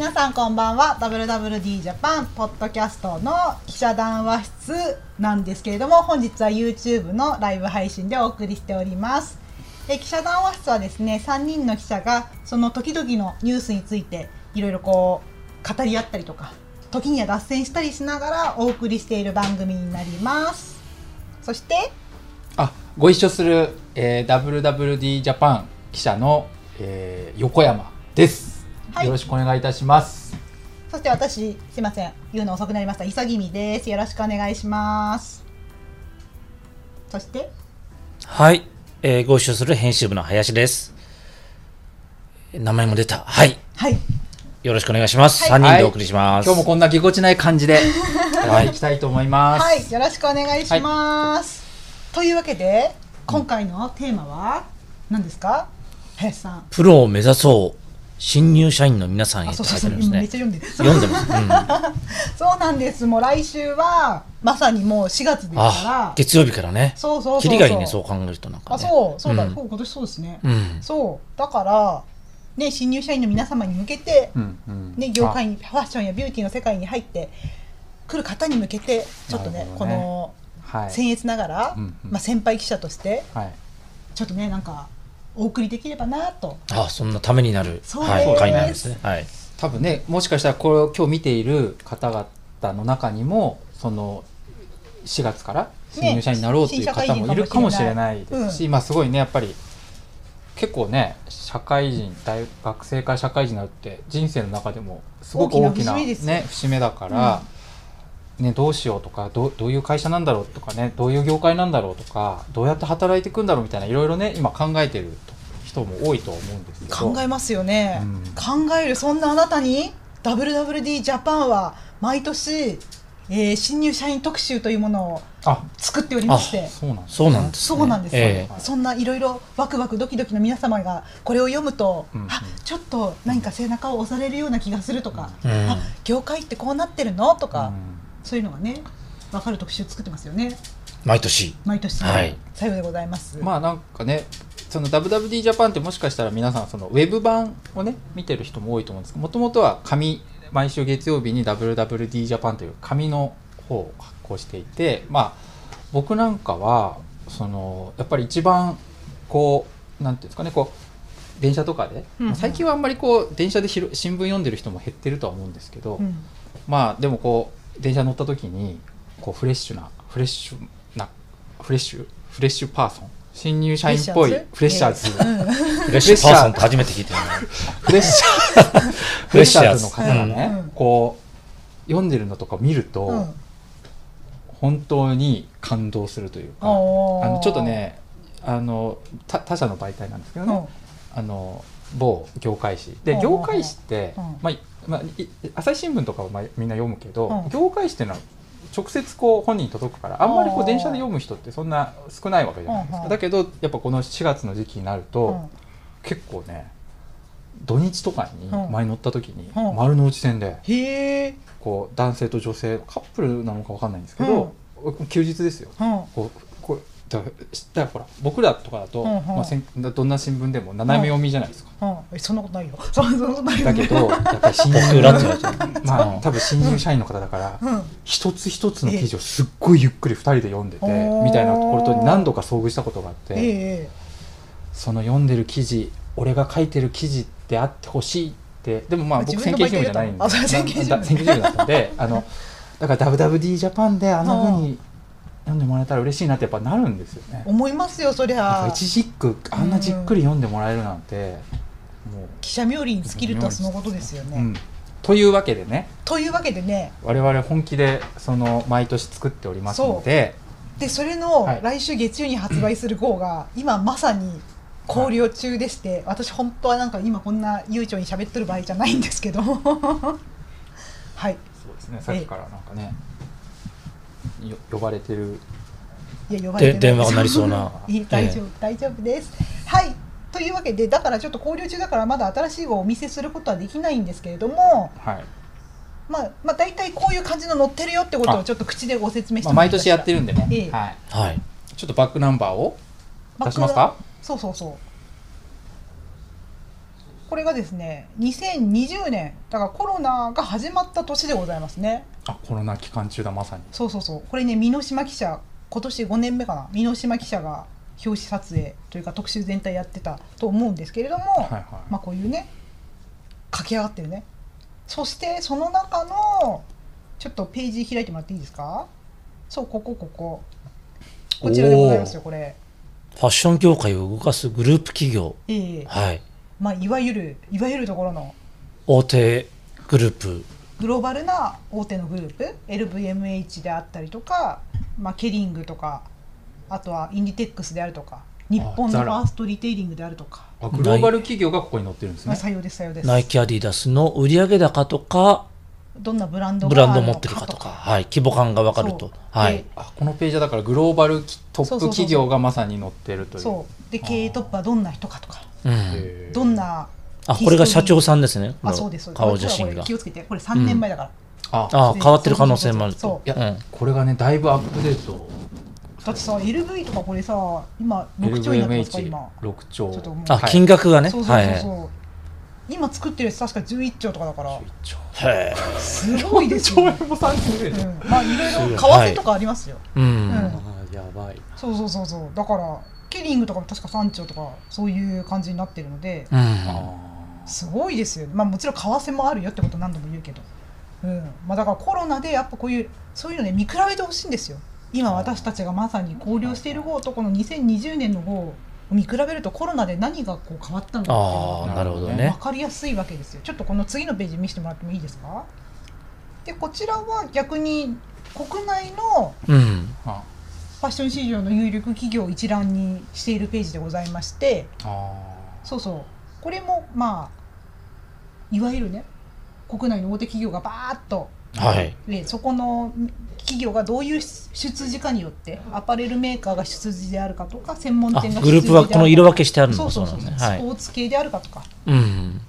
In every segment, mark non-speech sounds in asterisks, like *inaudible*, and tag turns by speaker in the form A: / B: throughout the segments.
A: 皆さんこんばんは。WWD ジャパンポッドキャストの記者談話室なんですけれども本日は YouTube のライブ配信でお送りしております。え記者談話室はですね3人の記者がその時々のニュースについていろいろこう語り合ったりとか時には脱線したりしながらお送りしている番組になります。そして
B: あご一緒する、えー、WWD ジャパン記者の、えー、横山です、
A: はい。
B: よろしくお願いいたします。
A: そして私すいません。言うの遅くなりました。潔美です。よろしくお願いします。そして？
C: はい、えーご一緒する編集部の林です。名前も出た。はい。
A: はい。
C: よろしくお願いします。
A: はい。
C: 三人でお送りします。
B: 今日もこんなぎこちない感じで。やってい。きたいと思います、
A: はい、よろしくお願いします。というわけで、今回のテーマは何ですか、林さん。
C: プロを目指そう。新入社員の皆さんへ書いてありますね
A: 今めっちゃ。読んでる。
C: 読んでます。うん、*laughs*
A: そうなんです。もう来週はまさにもう4月ですか
C: あ
A: ら、。
C: 月曜日からね。
A: そうそうそうそう。
C: キリがいいね、そう考えるとなんか、
A: あ、
C: ね。
A: そう、そうだ、
C: ん
A: そう今年そうですね。
C: うん。
A: そう、だからね、新入社員の皆様に向けて、
B: うんうん
A: ね、業界にファッションやビューティーの世界に入ってくる方に向けて、ちょっとね、
B: ね
A: この
B: あはい、
A: 僭越ながら、
B: うんうん
A: まあ先輩記者として。
B: はい、
A: ちょっとねなんかお送りできればなと
C: あ、そんなためになる。
A: そう
C: はい。
A: です
C: 会なんですね。はい。
B: 多分ねもしかしたらこれを今日見ている方々の中にもその4月から新入社員になろうという方もいるかもしれないですし、まあすごいねやっぱり結構ね社会人大学生から社会人になるって人生の中でもすごく大きな
A: 大きな節目ですよ
B: ね節目だから、ね、どうしようとかどうどういう会社なんだろうとかねどういう業界なんだろうとかどうやって働いていくんだろうみたいないろいろね今考えてる人も多いと思うんですけど
A: 考えますよね、
B: うん。
A: 考えるそんなあなたに？WWD ジャパンは毎年、えー新入社員特集というものを
B: あ。
A: 作っておりまして。
B: そうなんです
C: そうなんです、ね。
A: そうなんです。よ、
C: え。
A: そんないろいろワクワクドキドキの皆様がこれを読むと、
B: うんうん。
A: あちょっと何か背中を押されるような気がするとか、
C: えうん。
A: あ業界ってこうなってるの？とか、
B: うん
A: そういうのがね分かる特集作ってますよね。
C: 毎年。
A: 毎年、
C: はい。
A: さようでございます、
B: まあなんかねその WWD ジャパンってもしかしたら皆さんそのウェブ版をね見てる人も多いと思うんですけどもともとは紙毎週月曜日に WWD ジャパンという紙の方を発行していてまあ僕なんかはそのやっぱり一番こうなんていうんですかねこう電車とかで、
A: うんうん。
B: まあ最近はあんまりこう電車で新聞読んでる人も減ってるとは思うんですけど、
A: うん。
B: まあでもこう電車乗った時にこうフレッシュなフレッシュなフレッシュ？フレッシュパーソン？新入社員っぽいフレッシャーズ、
A: うん。
C: フレッシュパーソンって初めて聞いてるね。
B: フレッシャーフレッシャーズ。の方が
A: うん。
B: ね、
A: うん。
B: こう読んでるのとか見ると、
A: うん。
B: 本当に感動するというかあのちょっとねあの他他社の媒体なんですけどね、あの某業界誌。で
A: うん
B: 業界誌って、
A: うん。
B: まあいまあ、い朝日新聞とかはまあみんな読むけど、
A: うん。
B: 業界誌っていうのは直接こう本人に届くからあんまりこう電車で読む人ってそんな少ないわけじゃないですか、だけどやっぱこの4月の時期になると、
A: うん。
B: 結構ね土日とかに
A: うん。
B: 前乗った時に
A: うん。
B: 丸の内線で
A: へえ、
B: こう男性と女性カップルなのかわかんないんですけど、休日ですよ。こうだからだからほら僕らとかだと、
A: うんうん。
B: まあ、せんどんな新聞でも斜め読みじゃないですか、
A: うん、えそんなことないよ。*laughs* そんなことないよ。
B: だけど *laughs* やっぱり新
C: 僕らって言われちゃう。
B: まあ多分新入社員の方だから、
A: うん、
B: 一つ一つの記事をすっごいゆっくり2人で読んでてみたいなところと何度か遭遇したことがあって、
A: ええ
B: その読んでる記事俺が書いてる記事であってほしいってでもまあ僕
A: 自分
B: 専
A: の
B: 研新聞じゃないんで。
A: 媒体だったのあそれ専研新聞
B: だったんであのだから WWD ジャパンであんなふうに読んでもらえたら嬉しいなってやっぱなるんですよね。
A: 思いますよ、そりゃ。
B: 一字一句あんなじっくり読んでもらえるなんて、も
A: 記者冥利に尽きるとはそのことですよ
B: う、
A: ね。
B: うん。というわけでね。
A: というわけでね、
B: 我々本気でその毎年作っておりますので。
A: でそれの
B: はい。
A: 来週月曜に発売する号が今まさに考慮中でして、私本当はなんか今こんな悠長に喋ってる場合じゃないんですけど、*laughs* はい。
B: そうですね。さっきからなんかね。よ呼ばれてる。
A: いや呼ばれて
C: 電話が鳴りそうな。*laughs*
A: いい大丈夫、大丈夫です。はい。というわけでだからちょっと考慮中だからまだ新しい号をお見せすることはできないんですけれども、
B: はい、
A: まあまあ大体こういう感じの載ってるよってことをちょっと口でご説明して
B: まあ、毎年やってるんでね、
A: ええ。
B: はい、
C: はい。
B: ちょっとバックナンバーを出しますか？
A: そうそうそう。これがですね2020年だからコロナが始まった年でございますね
B: あコロナ期間中だまさに。
A: そうそうそう。これね箕島記者今年5年目かな。箕島記者が表紙撮影というか特集全体やってたと思うんですけれども、
B: はいはい。
A: まあこういうね駆け上がってるね。そしてその中のちょっとページ開いてもらっていいですか？そうここここ。こちらでございますよこれ。
C: ファッション業界を動かすグループ企業。
A: ええ。
C: はい。
A: まあいわゆるいわゆるところの。
C: 大手グループ。
A: グローバルな大手のグループ LVMH であったりとか、まあ、ケリングとかあとはインディテックスであるとか日本のファーストリテイリングであるとか、
B: あグローバル企業がここに載ってるんです
A: まあ、
B: ね
A: 採用です採用です。
C: ナイキアディダスの売上高とか、
A: どんなブランド
C: ブランドを持ってるかとか、はい。規模感がわかると。はい。
A: で。
B: あこのページはだからグローバルトップ企業がまさに載ってるという。
A: そうで経営トップはどんな人かとか。
C: うん。
A: どんな
C: あ、これが社長さんですね。
A: あそうですそうです。
C: 顔写真が。
A: 気。をつけて。これ3年前だから、
B: あ。
C: あ、変わってる可能性もある。と。
A: そう。
B: いや、
C: うん。
B: これがねだいぶアップデート。
A: だってさ LV とかこれさ今6兆になってますか今。
B: LVMH6 兆。
C: あ、
B: はい
C: 金額がね。
A: そうそう今作ってるやつ確か11兆とかだから。
B: 11兆。
C: い。へ
A: すごいですよ、
B: 兆円も30円、
A: うん、まあいろいろ為替とかありますよ、
C: え。うん。
B: やばい。
A: そうそうそうそう。だからケリングとかも確か3兆とかそういう感じになってるので。
C: うん。
B: あ
A: すごいですよまあもちろん為替もあるよってこと何度も言うけど、うん。まあ、だからコロナでやっぱこういうそういうのね見比べてほしいんですよ。今私たちがまさに考慮している方とこの2020年の方を見比べるとコロナで何がこう変わったのかっていうのが
C: ああ、なるほど
B: ね。
C: ね
A: 分。かりやすいわけですよ。ちょっとこの次のページ見せてもらってもいいですか？でこちらは逆に国内の
C: うん。
B: あ。
A: ファッション市場の有力企業を一覧にしているページでございまして。
B: あ
A: そうそう。これもまあいわゆるね国内の大手企業がバーッと
C: はい。
A: でそこの企業がどういう出自かによってアパレルメーカーが出自であるかとか専門
C: あ、
A: 店が
C: グループはこの色分けしてあるの
A: そうそうそう
C: ね。はい。
A: スポーツ系であるかとかって
C: うん。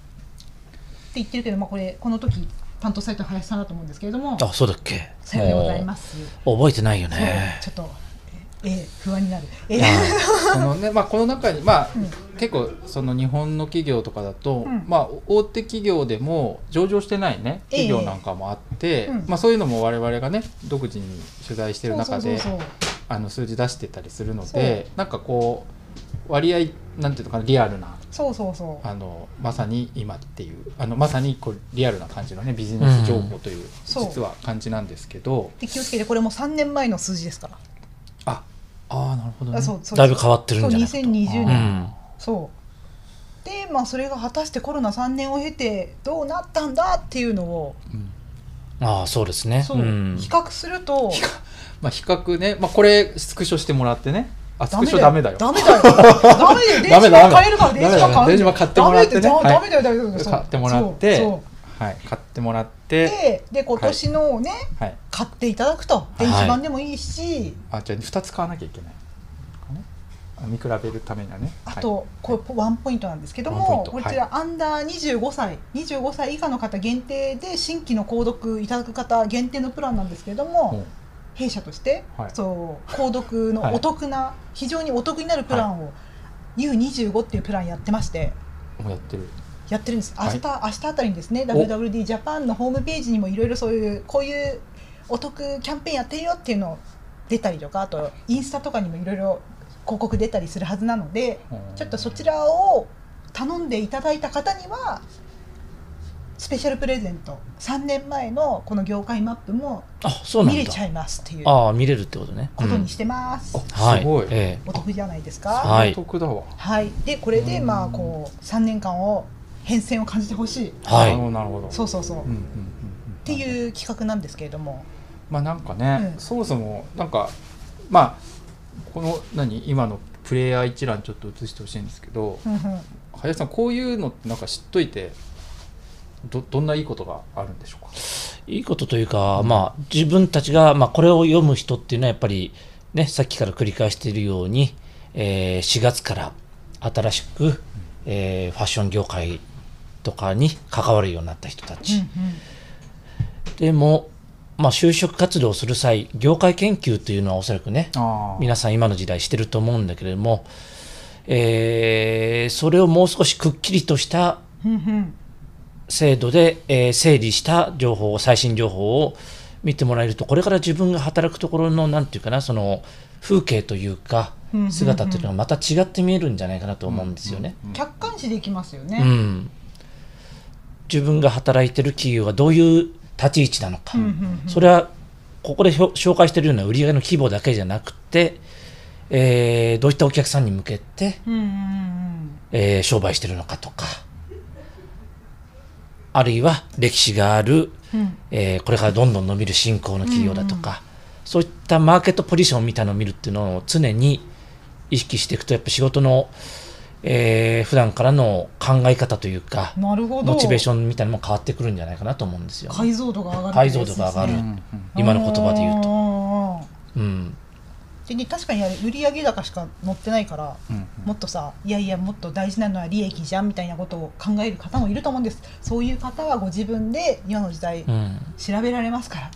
A: 言ってるけど、まあ、これこの時担当された林さんだと思うんですけれども
C: あ、そうだっけ？
A: さようでございます。
C: 覚えてないよね。
A: ちょっとええ不安になる。ええ。
B: ーそのねまあこの中にまあ、
A: うん。
B: 結構その日本の企業とかだと、
A: うん。
B: まあ大手企業でも上場してないね企業なんかもあって、
A: うん。
B: まあそういうのも我々がね独自に取材してる中であの数字出してたりするのでなんかこう割合なんていうのかなリアルな
A: そうそうそう。
B: あのまさに今っていうあのまさにこうリアルな感じのねビジネス情報という実は感じなんですけど。
A: で気をつけてこれも3年前の数字ですから。
B: ああーなるほどね。
A: あそうそう
C: だいぶ変わってるんじゃないかと。
A: そう2020
C: う
A: 年、
C: ん。
A: そう。でまあそれが果たしてコロナ3年を経てどうなったんだっていうのを
B: うん。
C: ああ、そうですね。
A: そう、
C: ん。
A: 比較すると。*laughs*
B: まあ比較ね、まあ、これスクショしてもらってね。あスクショダメだよ。
A: ダメだよ。ダメだよ電
B: ダメだ。
A: 子版買えるから電子版買
B: ってもらってね。
A: ダメだよ。
B: はい
A: ダメだよ。ダメだよ。そう。
B: 買ってもらって。
A: そう。そう
B: はい。買ってもらって
A: でで今年のをね、
B: はい。
A: 買っていただくと電子版でもいいし、
B: あじゃあ2つ買わなきゃいけない。見比べるためにはね。
A: あと、これワンポイントなんですけどもこちら、アンダー25歳。25歳以下の方限定で新規の購読いただく方限定のプランなんですけれども、弊社として、
B: はい。
A: そう購読のお得な、非常にお得になるプランを、U25 っていうプランやってまして。
B: もうやってる
A: やってるんです。明
B: はい。
A: 日、明日あたりにですね
B: お。
A: WWD ジャパンのホームページにもいろいろそういうこういうお得キャンペーンやってるよっていうの出たりとかあとインスタとかにもいろいろ広告出たりするはずなので
B: うん。
A: ちょっとそちらを頼んでいただいた方にはスペシャルプレゼント。3年前のこの業界マップも。見れちゃいますっていう
C: ああ、見れるってことね。
A: ことにしてます、
B: あ
C: はい。
B: すごい。
C: え
A: お得じゃないですか？
C: はい。
B: お得だわ。
A: はい。でこれでまあこう3年間を変遷を感じてほしい。
C: えはい。
B: なるほ。どなるほど。
A: そうそうそう、っ
B: うんうんうんうん。
A: ていう企画なんですけれども。
B: まあなんかね、
A: うん。
B: そもそもなんかまあこの何今のプレイヤー一覧ちょっと映してほしいんですけど
A: うんうん。
B: 林さんこういうのってなんか知っといてどどんないいことがあるんでしょうか？
C: いいことというか、まあ、自分たちが、まあ、これを読む人っていうのはやっぱり、ね、さっきから繰り返しているように、えー4月から新しく、えーファッション業界とかに関わるようになった人たち。でも、まあ、就職活動をする際、業界研究というのはおそらくね、
B: あ
C: 皆さん今の時代してると思うんだけれども、えーそれをもう少しくっきりとした
A: うんうん
C: 制度で、えー整理した情報最新情報を見てもらえるとこれから自分が働くところのなんていうかなその風景というか
A: うんうんうん
C: 姿っていうのがまた違って見えるんじゃないかなと思うんですよね。
A: 客観視できますよ
C: う
A: ね。
C: ん自分が働いてる企業がどういう立ち位置なのか、
A: うんうんうん。
C: それはここで紹介しているような売り上げの規模だけじゃなくて、えーどういったお客さんに向けて、
A: うんうんうん
C: えー商売してるのかとか。あるいは歴史がある、
A: うん。
C: えーこれからどんどん伸びる新興の企業だとか、そういったマーケットポジションみたいなのを見るっていうのを常に意識していくとやっぱ仕事の、えー普段からの考え方というか
A: なるほど。
C: モチベーションみたいなのも変わってくるんじゃないかなと思うんですよ。ね、
A: 解像度が上がる。
C: 解像度が上がる、今の言葉で言うと。
A: と。
C: うん
A: でね確かにあれ売上高しか載ってないから、
B: うん。
A: もっとさいやいやもっと大事なのは利益じゃんみたいなことを考える方もいると思うんです。そういう方はご自分で今の時代
C: うん。
A: 調べられますから、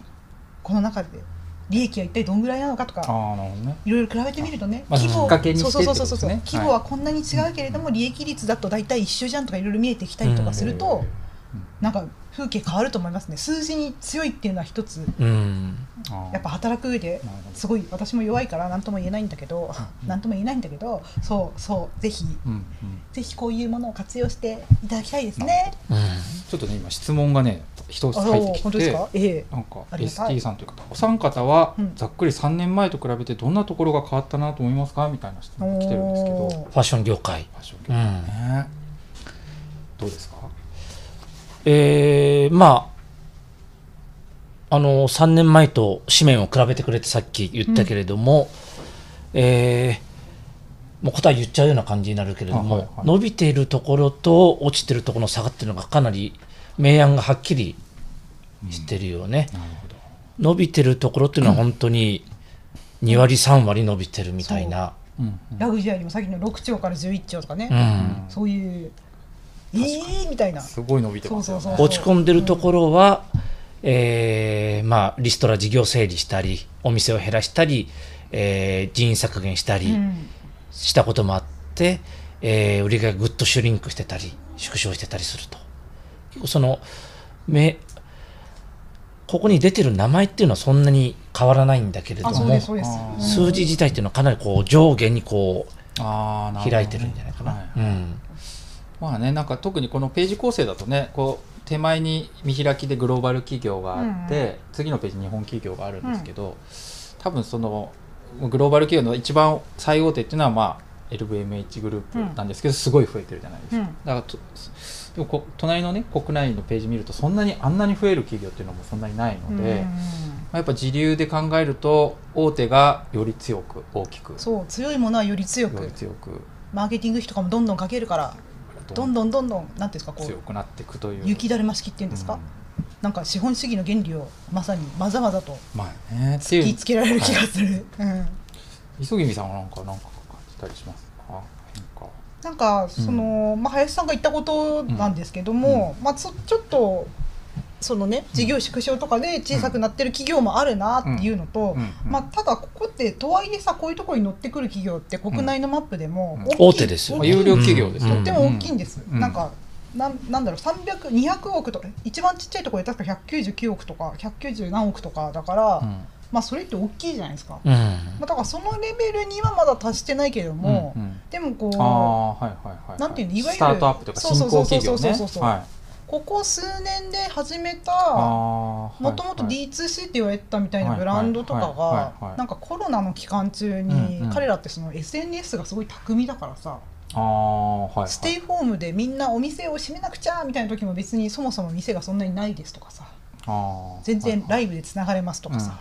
A: この中で利益は一体どんぐらいなのかとかいろいろ比べてみるとね、
B: まあ
A: 規模はこんなに違うけれども、利益率だと大体一緒じゃんとかいろいろ見えてきたりとかすると、なんか風景変わると思いますね。数字に強いっていうのは一つやっぱ働く上ですごい私も弱いから何とも言えないんだけど *laughs* 何とも言えないんだけどそうそうぜひぜひこういうものを活用していただきたいですね。
C: うん。
B: ちょっとね今質問がね一つ
A: あ
B: 入ってき
A: 本当ですか？
B: て。
A: ええ。
B: なんか ST さんという方お三方は
A: うん。
B: ざっくり3年前と比べてどんなところが変わったなと思いますか？みたいな質問が来てるんですけど。
C: ファッション業界。
B: ファッション業
C: うん
B: ねどうですか？
C: えーまああの3年前と紙面を比べてくれてさっき言ったけれども、えーもう答え言っちゃうような感じになるけれども、
B: はいはいはい。
C: 伸びているところと落ちてるところの差がっていうのがかなり明暗がはっきりしてるよね、
B: なるほど。
C: 伸びてるところっていうのは本当に2割3割伸びてるみたいな、
B: う。んうん。
A: ラグジュアリーもさっきの6兆から11兆とかね、
C: うん。
A: そういうえーみたいな。
B: すごい伸びてます
C: 落ち込んでるところは、えーまあ、リストラ事業整理したりお店を減らしたり、えー人員削減したり
A: うん。
C: したこともあって、えー売り上げがぐっとシュリンクしてたり縮小してたりすると結構そのめここに出てる名前っていうのはそんなに変わらないんだけれども数字自体っていうのはかなりこう上下にこ
B: あーなるほどね。
C: う開いてるんじゃないかな。
B: はい
C: うん。
B: まあねなんか特にこのページ構成だとねこう手前に見開きでグローバル企業があって、
A: うん
B: 次のページに日本企業があるんですけど、多分そのグローバル企業の一番最大手っていうのはまあ LVMH グループなんですけど、すごい増えてるじゃないですか、
A: うん。
B: だからとでもこ隣のね国内のページ見るとそんなにあんなに増える企業っていうのもそんなにないので、
A: うん
B: まあ、やっぱ時流で考えると大手がより強く大きく。
A: そう強いものはより強
B: より
A: く
B: 強く。
A: マーケティング費とかもどんどんかけるからどんどんどんどんなんていうんですかこう
B: 強くなっていくという。
A: 雪だるま式っていうんですか、
B: うん。
A: なんか資本主義の原理をまさにまざまざと突きつけられる気がする、うん。
B: 磯君さんはなんかなんか感じたりしますか？変化
A: なんかその、まあ、林さんが言ったことなんですけども、まあ、そちょっとそのね事業縮小とかで小さくなってる企業もあるなっていうのと、
B: うん。うん。
A: まあ、ただここってとはいえさこういうところに乗ってくる企業って国内のマップでも
C: 大手ですよ
B: 有料企業ですよ
C: うん。
A: とっても大きいんです、
B: うん。
A: なんかなんなんだろう300200億とか一番ちっちゃいところで確か199億とか190何億とかだから、
B: うん
A: まあそれって大きいじゃないですか、
C: うん。
A: まあ、だからそのレベルにはまだ達してないけれども、
B: うんうん。
A: でもこう
B: はいはいはい
A: なんていうのいわゆる
B: スタートアップとか新興企業ね。
A: そうそうそうそうそう。
B: はい。
A: ここ数年で始めた
B: あ
A: も
B: ー
A: ともと
B: はい。はい
A: D2C って言われてたみたいな
B: はい
A: ブランドとかがなんかコロナの期間中
B: うん
A: に
B: うん。
A: 彼らってその SNS がすごい巧みだからさ。
B: ああはいはい。
A: ステイホームでみんなお店を閉めなくちゃみたいな時も別にそもそも店がそんなにないですとかさ全然ラ
B: イ
A: イブでつながれますとかさ。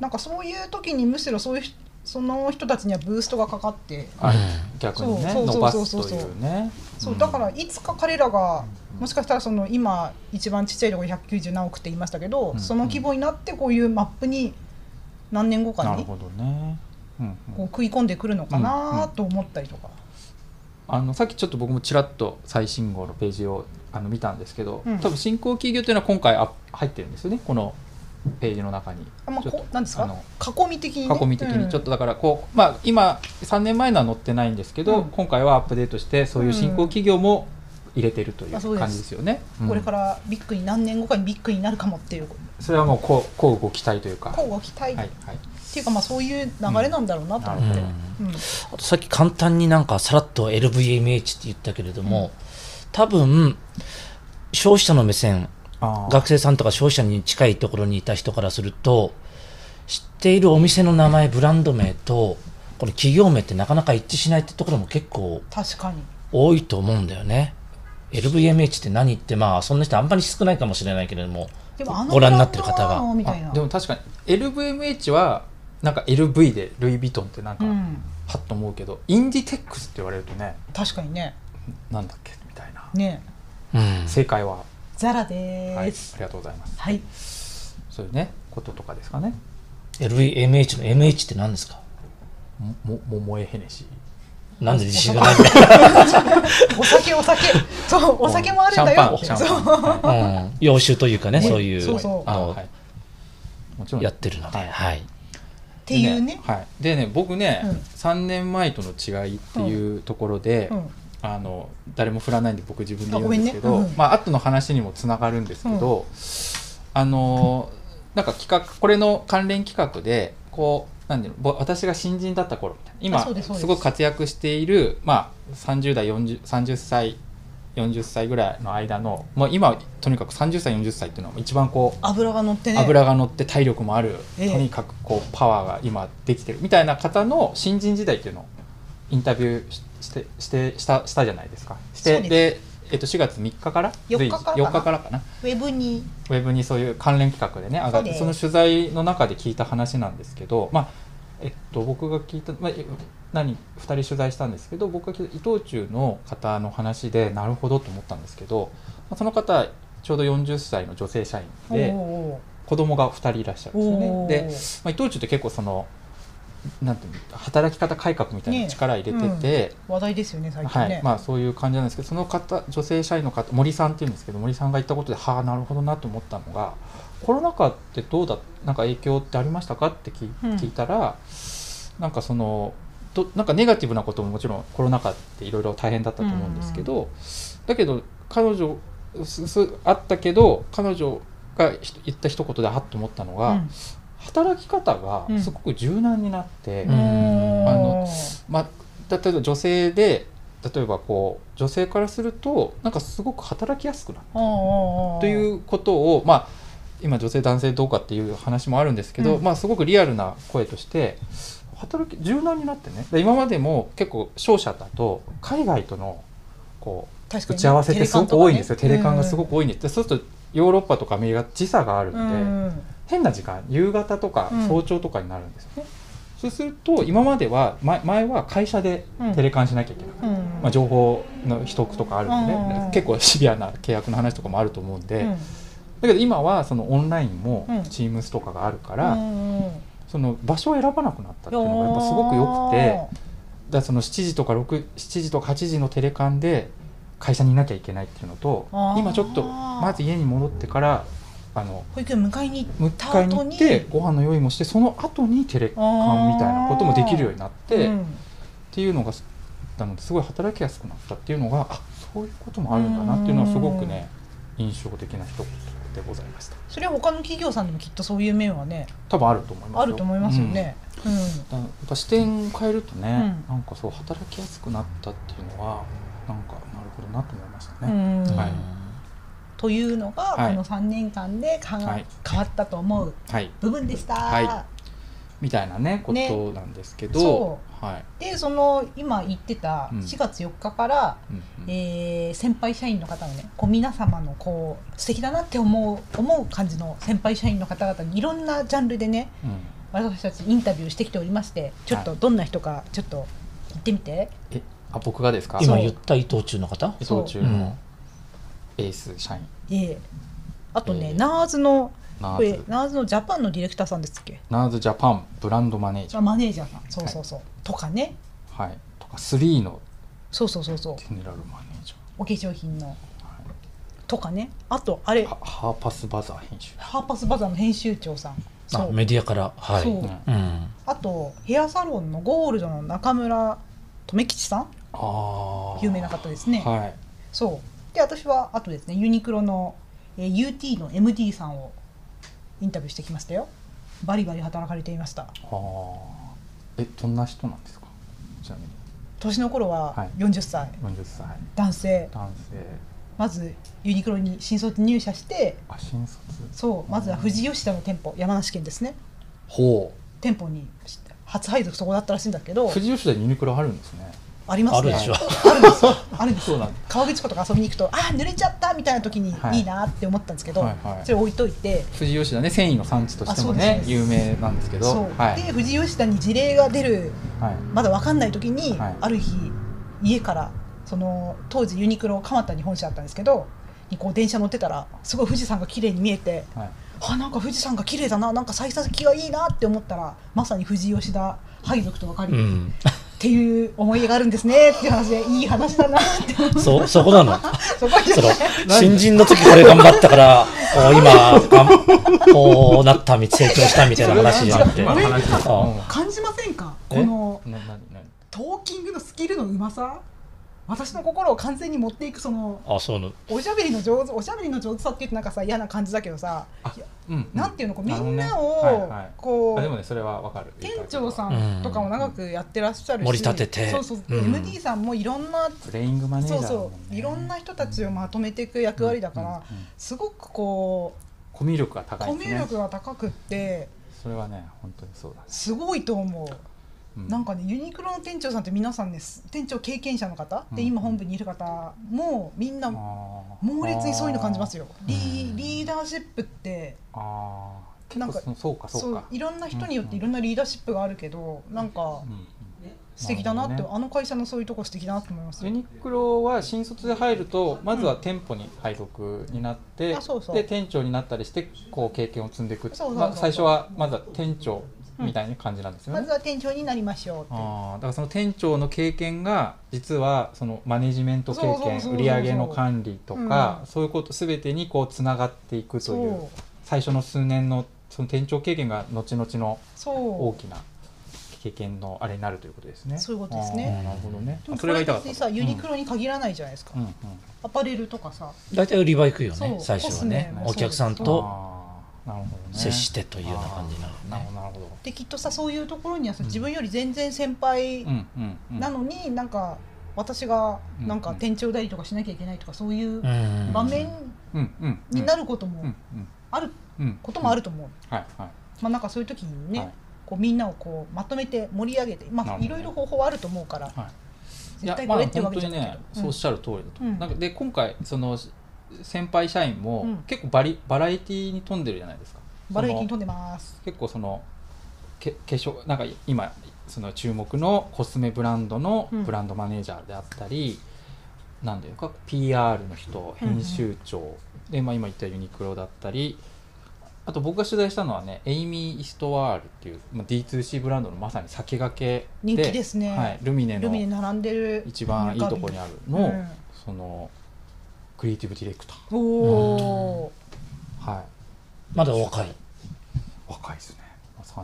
A: なんかそういう時にむしろそういう人その人たちにはブーストがかかって。
B: 逆にね
A: そうそう
B: 伸ば
A: そうそう
B: すという。ね
A: そうだから
B: ん
A: いつか彼らが
B: うん
A: もしかしたらその今一番ちっちゃいところ190何億って言いましたけど、
B: うん
A: その規模になってこういうマップに何年後かに
B: なるほどね。
A: こう食い込んでくるのかなんと思ったりとか、
B: あのさっきちょっと僕もちらっと最新号のページをあの見たんですけど、
A: うん。
B: 多分新興企業というのは今回あ入ってるんですよねこのページの中に。
A: あまあ、こなんですか？
B: あの
A: 囲み的に、ね、
B: 囲み的
A: うん。
B: にちょっとだからこう、まあ今3年前のは載ってないんですけど、
A: うん。
B: 今回はアップデートしてそういう新興企業も入れてるという感じですよね。うん。
A: これからビッグに何年後かにビッグになるかもっていう。
B: それはもうこうこうご期待というか。
A: こうご期待、
B: はい
A: っ
B: はい。
A: ていうかまあそういう流れなんだろうなと思って、
C: うん。
A: うん
C: あとさっき簡単になんかさらっと LVMH って言ったけれども、多分消費者の目線学生さんとか消費者に近いところにいた人からすると知っているお店の名前ブランド名とこの企業名ってなかなか一致しないってところも結構
A: 確かに。
C: 多いと思うんだよね。LVMH って何ってまあそんな人あんまり少ないかもしれないけれどもご覧になってる方が。
B: でも確かに LVMH はなんか LV でルイ・ヴィトンってなんか
A: うん。
B: パッと思うけど、インディテックスって言われるとね
A: 確かにね。
B: なんだっけ
A: ね。
C: うん。
B: 正解は、
A: ザラ
B: はい、ありがとうございます。
A: はい、
B: そういうねこととかですかね。
C: LVMH の MH って何ですか？
B: もも桃江ヘネシー
C: なんで自信がない？
A: お酒お酒。そうお酒もあるんだよ
B: シャンパン。
A: う。
B: パン、はい
C: うん、洋酒というかね、
A: ね
C: そういう
A: そうそう。
B: あ
C: のを
B: はいもちろん。
C: やってるので、
B: はい。
C: はい。
A: っていうね。
B: はい、でね僕ね、
A: うん。
B: 3年前との違いっていうところで、
A: うん
B: あの誰も振らないんで僕自分で言うんですけど、
A: あねうん
B: まあ後の話にもつながるんですけど、あのなんか企画これの関連企画でこうなんていうのぼ私が新人だった頃みたいな今
A: す
B: ごく活躍している、まあ、30代40 30歳40歳ぐらいの間のもう今とにかく30歳40歳っていうのは一番こう
A: 油が乗ってね。
B: 油が乗って体力もある、
A: ええ。
B: とにかくこうパワーが今できてるみたいな方の新人時代っていうのをインタビューししてしてしたしたじゃないですか。して
A: で
B: えっと、4月3日から
A: 4日からかな
B: ？4日かな？
A: ウェブに。
B: ウェブにそういう関連企画でね上がって
A: そ
B: の取材の中で聞いた話なんですけどまあえっと僕が聞いた、まあ、え何2人取材したんですけど僕が聞いた伊藤忠の方の話でなるほどと思ったんですけど、まあ、その方ちょうど40歳の女性社員で
A: お
B: 子供が2人いらっしゃるんですよね。で、まあ、伊藤忠って結構そのなんていうの働き方改革みたいな
A: ね
B: 力入れてて、
A: ー話題ですよね最近ね、
B: はい。まあ、そういう感じなんですけどその方女性社員の方森さんっていうんですけど森さんが言ったことではあなるほどなと思ったのがコロナ禍ってどうだなんか影響ってありましたかって聞聞いたらなんかそのどなんかネガティブなことももちろんコロナ禍っていろいろ大変だったと思うんですけど、だけど彼女すすあったけど彼女がひ言った一言であっと思ったのが、
A: うん
B: 働き方がすごく柔軟になって、
C: うん。
B: あのまあ、例えば女性で例えばこう女性からするとなんかすごく働きやすくなると
A: と
B: いうことを、まあ、今女性男性どうかっていう話もあるんですけど、
A: うん。
B: まあ、すごくリアルな声として働き柔軟になってね。で今までも結構商社だと海外とのこう打ち合わせってすごく多いんですよ。テレカンがすご
A: く
B: く多いんです、でそうするとヨーロッパとかアメリカ時差があるんで、
A: うん。
B: 変な時間夕方とか
A: うん
B: 早朝とかになるんですよね、そうすると今までは前前は会社で
A: うん
B: テレカンしなきゃいけない、
A: うん。
B: まあ、情報の取得とかあるんでね、
A: うん
B: 結構シビアな契約の話とかもあると思うんで、
A: うん。
B: だけど今はそのオンラインも
A: うん。
B: Teams とかがあるから、
A: うん
B: その場所を選ばなくなったっていうのがやっぱすごく良くて。だその7時とか6 7時とか8時のテレカンで会社にいなきゃいけないっていうのと今ちょっとまず家に戻ってからあの
A: 保育園迎えに行った後
B: 迎えに行ってご飯の用意もしてその後にテレカンみたいなこともできるようになって、
A: うん。
B: っていうのがなのですごい働きやすくなったっていうのがあそういうこともあるんだなっていうのはすごくね印象的な一言でございました。
A: それは他の企業さんでもきっとそういう面はね
B: 多分あると思いますよ。
A: あると思いますよね、うん。
B: うん。やっぱ視点を変えるとね、
A: うん。
B: なんかそう働きやすくなったっていうのはなんかなるほどなと思いましたね、
A: うん。
B: はい。
A: というのが
B: はい。
A: この3年間で
B: はい。
A: 変わったと思う
B: はい。
A: 部分でした、
B: はい。みたいなねこ
A: ね
B: となんですけど、
A: そ
B: はい、
A: でその今言ってた
B: うん。
A: 4月4日から、
B: うんうん。
A: えー先輩社員の方のねこう皆様のこう素敵だなって思う思う感じの先輩社員の方々にいろんなジャンルでね
B: うん。
A: 私たちインタビューしてきておりましてちょっと
B: はい。
A: どんな人かちょっと言ってみて、
B: えあ僕がですか？
C: 今言った伊藤忠の方？
B: 伊藤忠
C: う。ん。
B: のエース社員。
A: ええ。あとね、
B: えー
A: ナーズのこれ
B: ナーズ。
A: ナーズのジャパンのディレクターさんですっけ？
B: ナーズジャパンブランドマネージャー、
A: あマネージャーさん。そうそうそう、とかね。
B: はい、とか3の。
A: そうそうそうそう。
B: ゼネラルマネージャ
A: お化粧品の。
B: ー、はい。
A: とかね。あとあれ。
B: ハハーパスバザー編集。
A: ハーパスバザーの編集長さん。そう。
C: あメディアから。はい。
A: そう。
C: うん。
A: あとヘアサロンのゴールドの中村留吉さん有名な方ですね、
B: はい。
A: そう。で私はあとですねユニクロの、えー UT の MD さんをインタビューしてきましたよ。バリバリ働かれていました。
B: はあえどんな人なんですか？ちなみに。
A: 年の頃
B: は
A: はい。40歳、
B: 40歳。
A: 男性。
B: 男性。
A: まずユニクロに新卒入社して
B: あ新卒。
A: そう。まずは富士吉田の店舗山梨県ですね。
B: ほ
A: 店舗に初配属そこだったらしいんだけど。
B: う富士吉田にユニクロあるんですね
A: ありますね。
C: あるでしょ。
A: あるんですよ。あるんです
B: そうなんだ
A: 川口湖とか遊びに行くとあー濡れちゃったみたいな時に
B: はい。
A: いいなって思ったんですけど、
B: はいはい。
A: それ置いといて。
B: 富士吉田ね。繊維の産地としてもね有名なんですけど。
A: で富士吉田に事例が出る
B: はい。
A: まだ分かんない時に、
B: はい。
A: ある日家からその当時ユニクロ蒲田に本社あったんですけどにこう電車乗ってたらすごい富士山が綺麗に見えて
B: はい。
A: あなんか富士山が綺麗だななんか幸先がいいなって思ったらまさに富士吉田配属と分かり、っ
C: うん、
A: ていう思い出があるんですねっていう話でいい話だなって。
C: そそこなの？
A: そこ
C: その
A: ね
C: 新人の時これ頑張ったからお今がんこうなったみ成長したみたいな話じゃなくて。
A: 感じませんか？
C: え？
A: このトーキングのスキルのうまさ？私の心を完全に持っていくその
C: あそう
A: おしゃべりの上手おしゃべりの上手さって言うとなんかさ嫌な感じだけどさ
B: うんうん。
A: なんていうのこうみんなを
B: はいはい。
A: こう
B: あでもねそれはわかる。
A: 店長さんとかも長くやってらっしゃるし
C: 盛り立てて。
A: そうそう
C: うん。
A: MD さんもいろんな
B: プレイングマネージャ
A: そう
B: ーだもんね。
A: そういろんな人たちをまとめていく役割だから
B: うんうんうん。
A: すごくこ
B: コミュ力が
A: う
B: 高いですね。
A: コミュ力が高くって
B: それはね本当にそうだね。
A: すごいと思う。
B: う
A: なんかねユニクロの店長さんって皆さんねす店長経験者の方？で
B: うん。
A: 今本部にいる方もみんな猛烈にそういうの感じますよ。リ
C: うん
A: リーダーシップってなんか
B: そそうかそうか。
A: いろんな人によっていろんなリーダーシップがあるけどなんか素敵だなってあの会社のそういうとこ素敵だなと思います
B: ユニクロは新卒で入るとまずは店舗に配属になって、で店長になったりしてこう経験を積んでいく。最初はまずは店長みたいな感じなんですよね、
A: まずは店長になりましょうって
B: あーだからその店長の経験が実はそのマネジメント経験売上の管理とか、
A: うん。
B: そういうこと全てにこうつながっていくという
A: そう。
B: 最初の数年のその店長経験が後々の
A: そう。
B: 大きな経験のあれになるということですね。
A: そういうことですね。
B: なるほどね。それが言いた。かった。
A: 別にさユニクロに限らないじゃないですか、
B: うんうんうん。
A: アパレルとかさ。
C: 大体売り場行くよね最初はね。お客さんと。接してというような感じになるよね
B: なるほどなるほど。
A: できっとさそういうところにはさ
B: うん。
A: 自分より全然先輩。なのになんか私がなんか
B: うん
A: 店長代理とかしなきゃいけないとかそういう
C: うん
A: 場面
B: うん。うん
A: になることもある
B: うん
A: こともあると思う、
B: はいはい。
A: まあなんかそういう時にね、
B: はい。
A: こうみんなをこうまとめて盛り上げてまあいろいろ方法はあると思うから
B: はい。い
A: 絶対これってわ
B: 本当に
A: けじゃないけど、
B: ね、そうおっしゃる通りだと。う
A: ん。
B: なんかで今回その先輩社員も
A: うん。
B: 結構バリバラエティに富んでるじゃないですか。
A: バラエティに飛んでます。
B: 結構そのけ化粧なんか今その注目のコスメブランドの
A: うん。
B: ブランドマネージャーであったり、なんていうか PR の人
A: うんうん。
B: 編集長、で、まあ、今言ったユニクロだったりあと僕が取材したのはねエイミー・イストワールっていう、まあ、D2C ブランドのまさに先駆け
A: 人気ですね。
B: はい、ルミネ
A: ルミネ
B: の
A: 並んでる
B: 一番いいところにあるの、
A: うん。
B: そのクリエイティブディレクター、
A: おお
B: はい、
C: まだお若い。
B: 若いですね、まあ、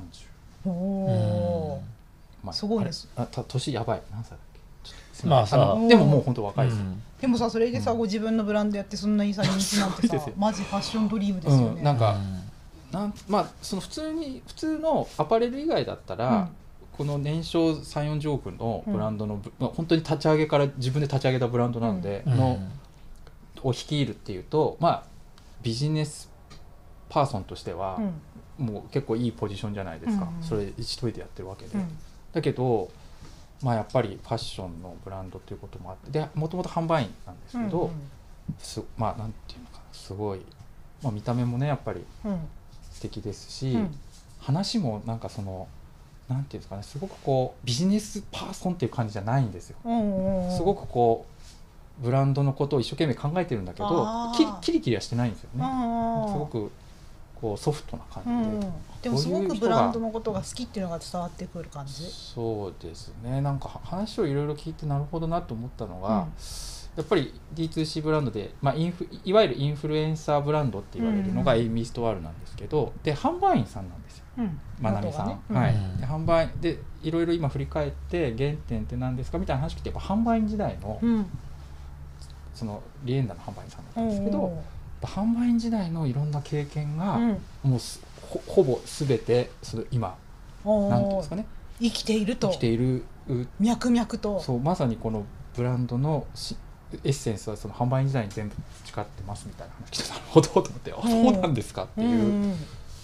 B: 30。
A: ーおー。
B: まあ
A: すごいです。
B: あた年やばい。何歳だっけ？
C: まあさ
B: のでももう本当若いですよ、
C: うん。
A: でもさそれでさ、
B: うん。
A: ご自分のブランドやってそんなにさ人気なんてさ *laughs* マジファッションドリームですよね、
B: うん。なんか
C: うん。
B: なんまあその普通に普通のアパレル以外だったら、
A: うん。
B: この年商3 4 0億のブランドのぶ、まあ、本当に立ち上げから自分で立ち上げたブランドなので、
C: うん。
B: のを率いるっていうとまあビジネスパーソンとしては
A: う、ん。
B: もう結構いいポジションじゃないですか、
A: うんうん。
B: それ一人でやってるわけで、
A: うん。
B: だけどまあやっぱりファッションのブランドっていうこともあってでもともと販売員なんですけど、
A: うん
B: すまあなんていうのかな。すごい、まあ、見た目もねやっぱり
A: うん。
B: 素敵ですし、
A: うん。
B: 話もなんかそのなんていうんですかねすごくこうビジネスパーソンっていう感じじゃないんですよ。
A: うんうん。
B: すごくこうブランドのことを一生懸命考えてるんだけどキリキリはしてないんですよね。
A: うん
B: すごくこうソフトな感じで、
A: うんでもすごくブランドのことが好きっていうのが伝わってくる感じ？
B: そうですね。なんか話をいろいろ聞いてなるほどなと思ったのが、
A: うん。
B: やっぱり D2C ブランドで、まあ、インフいわゆるインフルエンサーブランドって言われるのが
A: うん
B: エイミーストワールなんですけどで販売員さんなんですよ。
A: うん。
B: まなみさん、
A: ね
B: はい
C: うん。
B: で販売でいろいろ今振り返って原点って何ですかみたいな話聞いてやっぱ販売員時代の
A: うん
B: そのリエンダの販売員さんだったんですけど、販売員時代のいろんな経験が、
A: うん。
B: もうすほほぼ全てその今
A: おー。
B: なんていうんですかね。
A: 生きていると。
B: 生きているう
A: 脈々と。
B: そうまさにこのブランドのしエッセンスはその販売員時代に全部培ってますみたいな話聞いてなるほどと思って、あそうなんですかっていう。
A: ん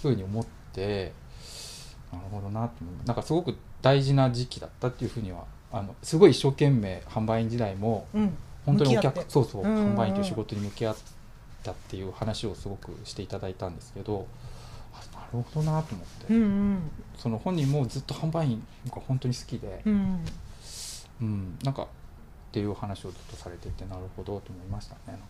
B: ふうに思ってなるほどなってなんかすごく大事な時期だったっていうふうにはあのすごい一生懸命販売員時代も
A: うん
B: 本当にお客そうそう
A: うんうんうん。
B: 販売員という仕事に向き合ったっていう話をすごくしていただいたんですけどあなるほどなと思って、
A: うんうん。
B: その本人もずっと販売員が本当に好きで、
A: うん。
B: うん、なんかっていう話をずっとされててなるほどと思いましたねなんか。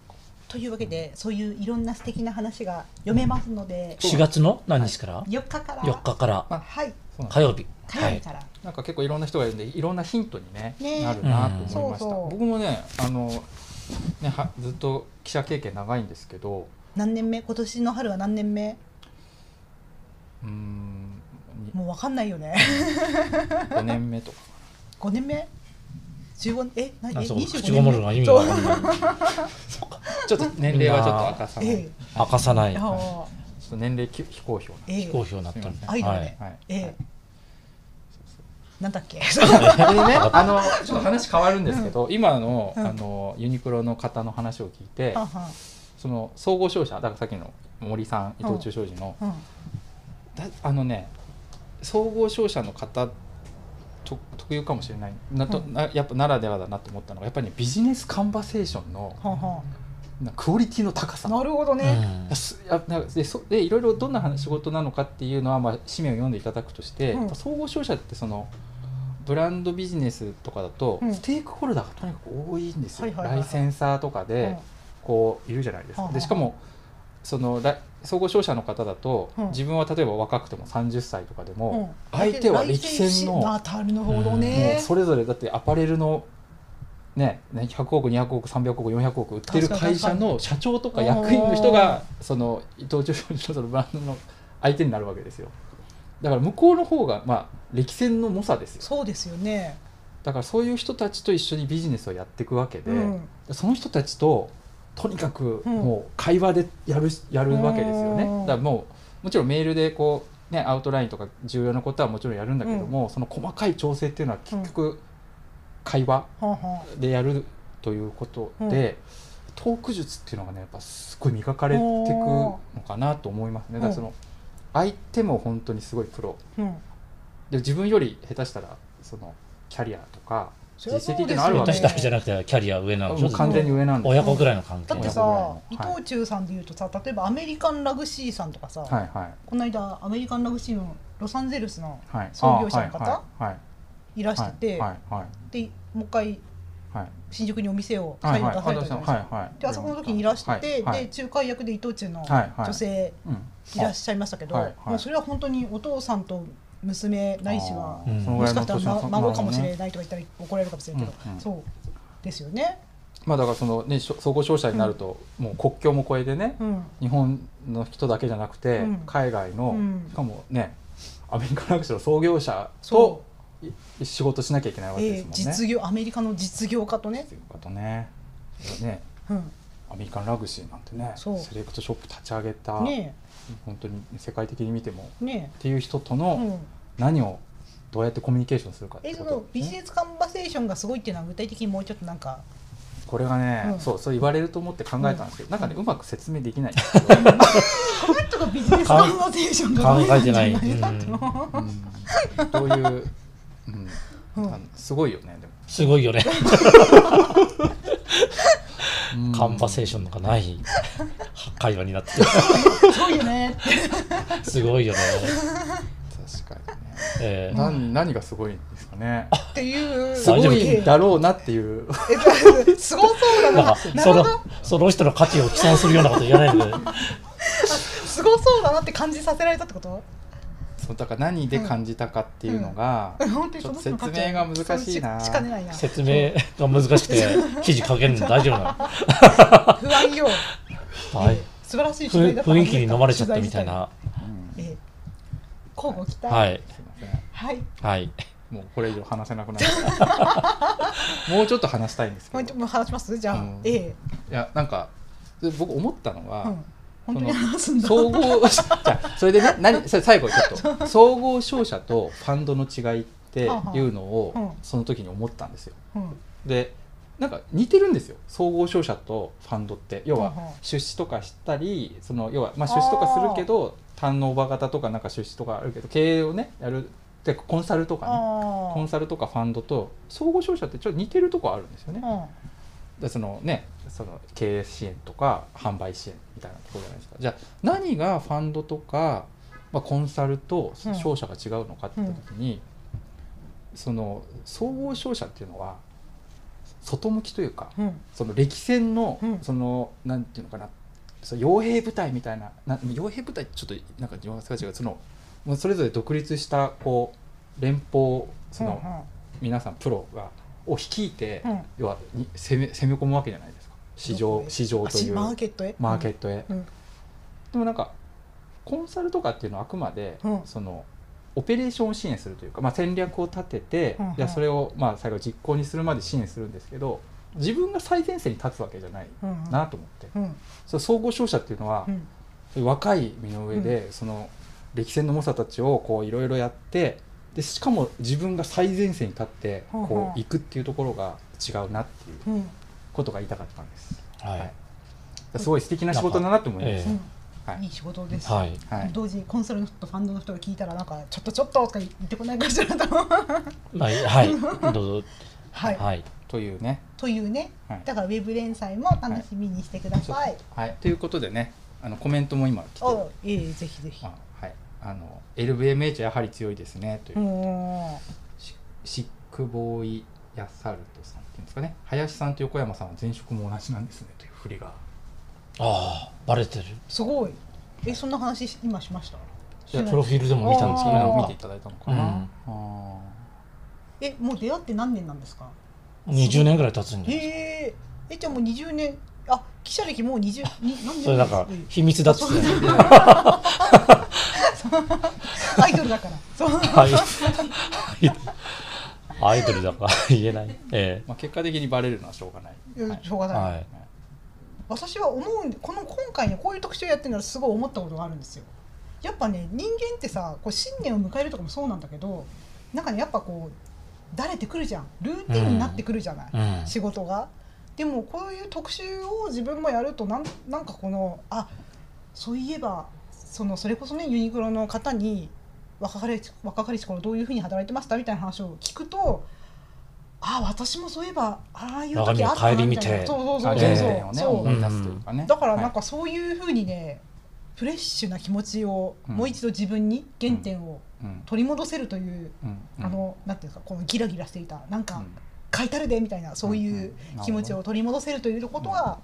A: というわけでそういういろんな素敵な話が読めますので。
C: 4月の何日から
A: ？4日から。
C: 4日から。
B: あ
A: はい
C: 火曜日。はい
A: 火曜日から、
B: なんか結構いろんな人がいるんでいろんなヒントに、ね
A: ね。
B: なるなと思いました、
A: うん。そうそう。
B: 僕もねあのねはずっと記者経験長いんですけど
A: 何年目？今年の春は何年目？
B: うーんに
A: もう分かんないよね。
B: 5年目とか。*laughs*
A: 5年目？15え何え
C: あそう
A: 25
C: 口ごもるのが意味が
A: そう。
C: わかんない。*laughs*
B: ちょっと年齢はちょっと明かさない、
A: え
C: 明かさない
B: ちょっと年齢き非公表な。んで
A: ええ。
C: 非公表になったんで
A: アイドル
C: はい
A: ね
B: はい。
A: ええ。
B: はい。
A: なんだっけ？
B: で *laughs* ね *laughs* あのちょっと話変わるんですけど、今の
A: うん。
B: あのユニクロの方の話を聞いて、
A: はん
B: その総合商社だからさっきの森さん伊藤忠商事の、
A: うん。
B: だあのね総合商社の方と特有かもしれない。なと、
A: うん。
B: なやっぱならではだなと思ったのがやっぱりねビジネスカンバセーションのクオリティの高さ。
A: んなるほどね、
C: うん。
B: でそでいろいろどんな話仕事なのかっていうのは、まあ、紙面を読んでいただくとして、
A: うん。
B: 総合商社ってそのブランドビジネスとかだと、
A: うん。
B: ステークホルダーがとにかく多いんですよ、ライセンサーとかで、こういるじゃないですか。でしかもそのラ総合商社の方だと、
A: うん。
B: 自分は例えば若くても30歳とかで
A: うん。
B: も、相手は歴戦の
A: なたるほど
B: も
A: ね。
B: うそれぞれだってアパレルのねね100億200億300億400億売ってる会社の社長とか役員の人がその伊藤忠商事のそのブランドの相手になるわけですよ。だから向こうの方がまあ歴戦の猛者ですよ。
A: そうですよね、
B: だからそういう人たちと一緒にビジネスをやっていくわけで、
A: うん。
B: その人たちととにかく
A: うん。
B: もう会話でやるやるわけですよね、
A: うん。
B: だからもうもちろんメールでこうねアウトラインとか重要なことはもちろんやるんだけども、その細かい調整っていうのは結局会話でやるということで、トーク術っていうのがねやっぱすごい磨かれていくのかなと思いますね。だからその相手も本当にすごいプロ。
A: うん。
B: で自分より下手したらそのキャリアとか実績っていうのあるわけ
C: 下手したらじゃなくてキャリア上なの
B: もう完全に上なんです
C: 親子ぐらいの関係。
A: だってさ、伊藤忠さんでいうとさ例えばアメリカンラグシーさんとかさ、
B: はいはい。
A: この間アメリカンラグシーのロサンゼルスの
B: はい。
A: 創業者の方
B: あはい。はい。
A: いらしてて、でもう一回
B: はい。
A: 新宿にお店を再度出されたじゃないですあそこの時にいらして、で仲介役で伊藤忠の女性
B: うん。
A: いらっしゃいましたけど、もうそれは本当にお父さんと娘ないしはもしかしたら、孫かもしれ
B: い
A: ないとか言ったら怒られるかもしれないけど、そうですよね。
B: まあだからそのね総合商社になるともう国境も越えてね
A: うん。
B: 日本の人だけじゃなくて
A: うん。
B: 海外の
A: うん。
B: しかもねアメリカンラグシの創業者
A: そ
B: とい仕事しなきゃいけないわけで
A: えー
B: すもんね。
A: 実業アメリカの実業家とね、
B: 実業家とね。ね。
A: うん、
B: アメリカンラグシーなんてね
A: そう。
B: セレクトショップ立ち上げた、
A: ね
B: 本当に世界的に見ても
A: え。ね
B: っていう人と
A: え、
B: の
A: うん、
B: 何をどうやってコミュニケーションするかって
A: えその
B: ことですね
A: ビジネスカンバセーションがすごいっていうのは具体的にもうちょっとなんか。
B: これがね、
A: うん。
B: そうそう言われると思って考えたんですけど、なんかねうまく説明できない。んですけど、
A: この人がビジネスカンバセーションが
C: 考えてない。
B: どういう、うん。すごいよねでも、
C: すごいよね。
B: うん。
C: カンバセーションのがない？会話になってて。
A: すごいよね。
C: すごいよね、
B: 確かにね。
C: えー
B: 何何がすごいんですかね。
A: っていう
B: すごいんだろうなっていう。
A: えすごそうだ
C: な。そのその人の価値を毀損するようなこと言わないで。
A: すごそうだなって感じさせられたってこと？
B: そうだから何で感じたかっていうのが、ちょっと説明が難しいな。
A: そうしかねないな。
C: 説明が難しくて記事書けるの大丈夫なの？
A: 不安よ。
C: はい。
A: 素晴らしい取材だった。
C: 雰囲気に飲まれちゃったみたいな。
B: うん。
A: ええ交互期待。
C: はい。
A: はい。
C: はい。
B: もうこれ以上話せなくなる。*laughs* もうちょっと話したいんですけど。
A: もう話します？じゃあ、
B: うん。
A: ええ。
B: いやなんかで僕思ったのは、
A: うん本当に話すんだ。
B: 総合じゃあそれでね *laughs* 何それ最後ちょっと。総合商社とファンドの違いっていうのを
A: うん。
B: その時に思ったんですよ。
A: うん。
B: でなんか似てるんですよ。総合商社とファンドって。要は
A: うんうん
B: 出資とかしたりその要はまあ出資とかするけどター。ンオーバー型とかなんか出資とかあるけど経営をねやるでコンサルとかね。
A: あ
B: コンサルとかファンドと総合商社ってちょっと似てるとこあるんですよね。
A: あ
B: でそのねその経営支援とか販売支援みたいなところじゃないですか。じゃあ何がファンドとか、まあ、コンサルと
A: うん。
B: 商社が違うのかって言った時に、その総合商社っていうのは外向きというか
A: うん。
B: その歴戦の、
A: うん。
B: そのなんていうのかなその傭兵部隊みたいなな傭兵部隊ってちょっとなんかニュアンスが違うそのそれぞれ独立したこう連邦その、皆さんプロがを率いて、
A: うん。
B: 要はに攻め攻め込むわけじゃないですか。市場市場という。
A: マーケットへ？
B: マーケットへ、
A: うん。
B: でもなんかコンサルとかっていうのはあくまで、
A: うん。
B: そのオペレーションを支援するというか、まあ、戦略を立てて、
A: うんうん。
B: いやそれをまあ最後実行にするまで支援するんですけど自分が最前線に立つわけじゃないなと思って、
A: うん。
B: そう総合商社っていうのは
A: う、ん。
B: 若い身の上で、その歴戦の猛者たちをこういろいろやってでしかも自分が最前線に立ってこう行くっていうところが違うなっていう
A: うん。
B: ことが言いたかったんです。
C: はい。
B: はい。すごい素敵な仕事だなと思います。はい。
A: いい仕事です、
C: はい。
B: はい。
A: 同時にコンサルの人とファンドの人が聞いたらなんかちょっとちょっととか言ってこないかしらと。*laughs*
C: まあはい。*laughs* どうぞ。
A: はい、
C: はい。
B: というね、
A: というね。
B: はい。
A: だからウェブ連載も楽しみにしてください、
B: はい、ということでねあのコメントも今来てる。
A: おええぜひぜひ
B: あの LVMH やはり強いですねという。う、
A: ん
B: シシックボーイヤサルトさんっていうんですかね。林さんと横山さんは前職も同じなんですねという振りが。
C: ああバレてる。
A: すごい。えそんな話し今しました？
C: いやプロフィールでも見たんですけ
A: あー
C: ど
B: 見ていただいたのかな、
C: うん。
B: あ
A: えもう出会って何年なんですか
C: ？20年ぐらい経つんじゃ
A: え
C: ないですか。
A: ー、えじゃあもう20年あ記者歴もう20に *laughs* 何年？
C: それなんか
A: ええ
C: 秘密だっつって *laughs*
A: アイドルだから。そう。
C: はい。アイドルだから。言えない。え
B: まあ、結果的にバレるのはしょうがない、
A: いや
B: はい。
A: しょうがない、
C: えはい。
A: 私は思うんでこの今回ねこういう特集やってるのはすごい思ったことがあるんですよ。やっぱね人間ってさこう新年を迎えるとかもそうなんだけどなんかねやっぱこう慣れてくるじゃん。ルーティンになってくるじゃない、
C: うん。
A: 仕事がでもこういう特集を自分もやるとなんなんかこのあそういえばそのそれこそねユニクロの方に若かりし若かりし頃どういうふうに働いてましたみたいな話を聞くとあ私もそういえばああいう時あったなみたいな。そうそうそうそう。
B: 思い出すというかね、
A: だからなん
B: は
A: かそういうふうにね、フレッシュな気持ちを
B: うん。
A: もう一度自分に原点を取り戻せるという、
B: うん。うん。
A: あのなんていうんですかこのギラギラしていたなんか、
B: うん
A: 書いてあるでみたいなそういう気持ちを取り戻せるということは、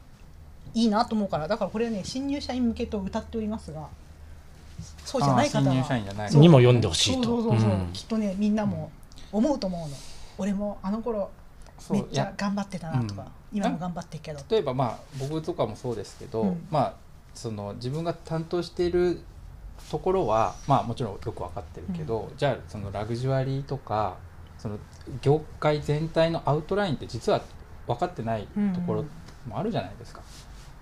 A: いいなと思うからだからこれはね新入社員向けと歌っておりますがそうじゃない方は
B: 社員じゃない。
A: そう。
C: にも読んでほしいと。
A: そう
C: ん。
A: きっとねみんなも思うと思うの、俺もあの頃めっちゃ頑張ってたなとか、
B: うん。
A: 今も頑張ってるけど。
B: 例えばまあ僕とかもそうですけど、
A: うん。
B: まあその自分が担当しているところはまあもちろんよく分かってるけど、じゃあそのラグジュアリーとかその業界全体のアウトラインって実は分かってないところもあるじゃないですか。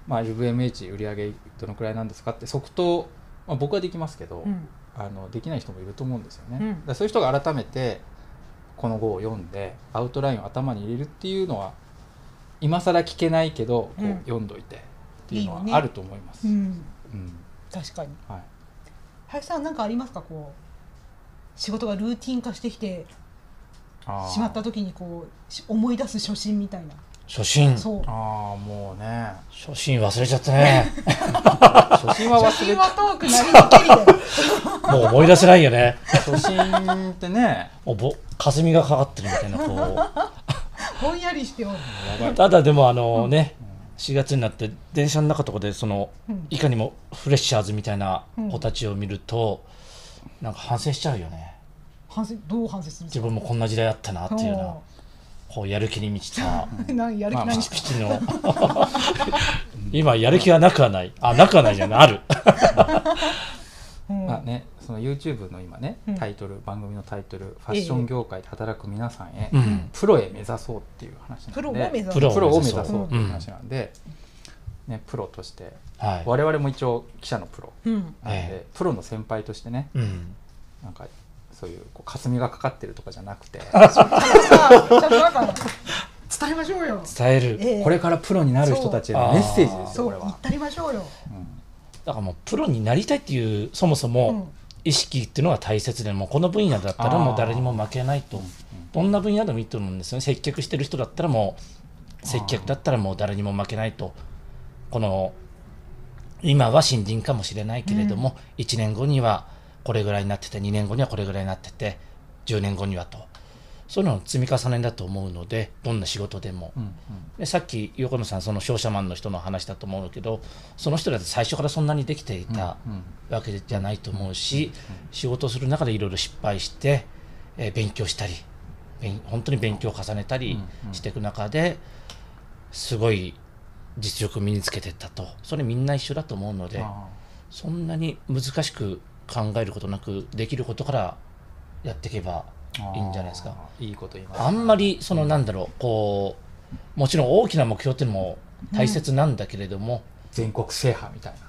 B: まあ、LVMH 売上どのくらいなんですかって即答、まあ、僕はできますけど、
A: うん。
B: あのできない人もいると思うんですよね。
A: うん。
B: そういう人が改めてこの号を読んでアウトラインを頭に入れるっていうのは今更聞けないけどこう、
A: うん。
B: 読んどいてっていうのはあると思います。
A: うん。
B: うん。
A: 確かに。
B: はい、
A: 林さん何かありますか？こう仕事がルーティン化してきてしまった時にこうし思い出す初心みたいな、
C: 初心。
A: そう。
B: ああもうね。
C: 初心忘れちゃったね。*laughs*
B: 初心は
A: 初心
B: 忘れ
A: は
C: もう思い出せないよね。
B: 初心ってね。
C: もうぼ霞がかかってるみたいなこ
A: ぼんやりしておる、
C: ただでもあのね、4月になって電車の中とかでその
A: うん。
C: いかにもフレッシャーズみたいな子たちを見ると、なんか反省しちゃうよね
A: 反省どう反省するんですか？
C: 自分もこんな時代あったなっていうようなこうやる気に満ちた。*laughs*
A: やる気ないんですか、
C: ピチの。今やる気はなくはない。あなくはないじゃないある。
A: うん。
B: まあねその YouTube の今ね
A: うん。
B: タイトル、番組のタイトル「ファッション業界で働く皆さんへ、
C: うん。
B: プロへ目指そう」っていう話なんで
A: プロを目指す
C: プロ
B: プロを目指
C: そう
B: そうっていう話なんで、ね、プロとして
C: はい
B: 我々も一応記者のプロ
A: うん
B: なん。で、
C: え。
B: プロの先輩としてね
C: うん。
B: なんかそういうこう霞がかかってるとかじゃなくて。*laughs*
A: さあちゃんとなんか伝えましょうよ。
C: 伝える、
A: ええ。
B: これからプロになる人たちへのメッセージです
A: そう
B: よこれは。
A: 言ったりましょうよ。
B: うん。
C: だからもうプロになりたいっていうそもそも意識っていうのが大切でもうこの分野だったらもう誰にも負けないと。どんな分野でもいいと思うんですよね。接客してる人だったらもう接客だったらもう誰にも負けないと。この今は新人かもしれないけれども、1年後にはこれぐらいになってて2年後にはこれぐらいになってて10年後にはと。そういうのの積み重ねだと思うのでどんな仕事でも、
B: うんうん。
C: でさっき横野さんその商社マンの人の話だと思うけどその人だって最初からそんなにできていた
B: うん
C: わけじゃないと思うし、仕事をする中でいろいろ失敗して、えー勉強したり勉本当に勉強を重ねたり
B: うん
C: していく中ですごい実力を身につけていったと。それみんな一緒だと思うので
B: あ。
C: そんなに難しく考えることなくできることからやっていけば
B: ー。
C: いいんじゃないですか。
B: いいこと言います。
C: あんまりそのなんだろうこうもちろん大きな目標っていうのも大切なんだけれども、
B: 全国制覇みたいな。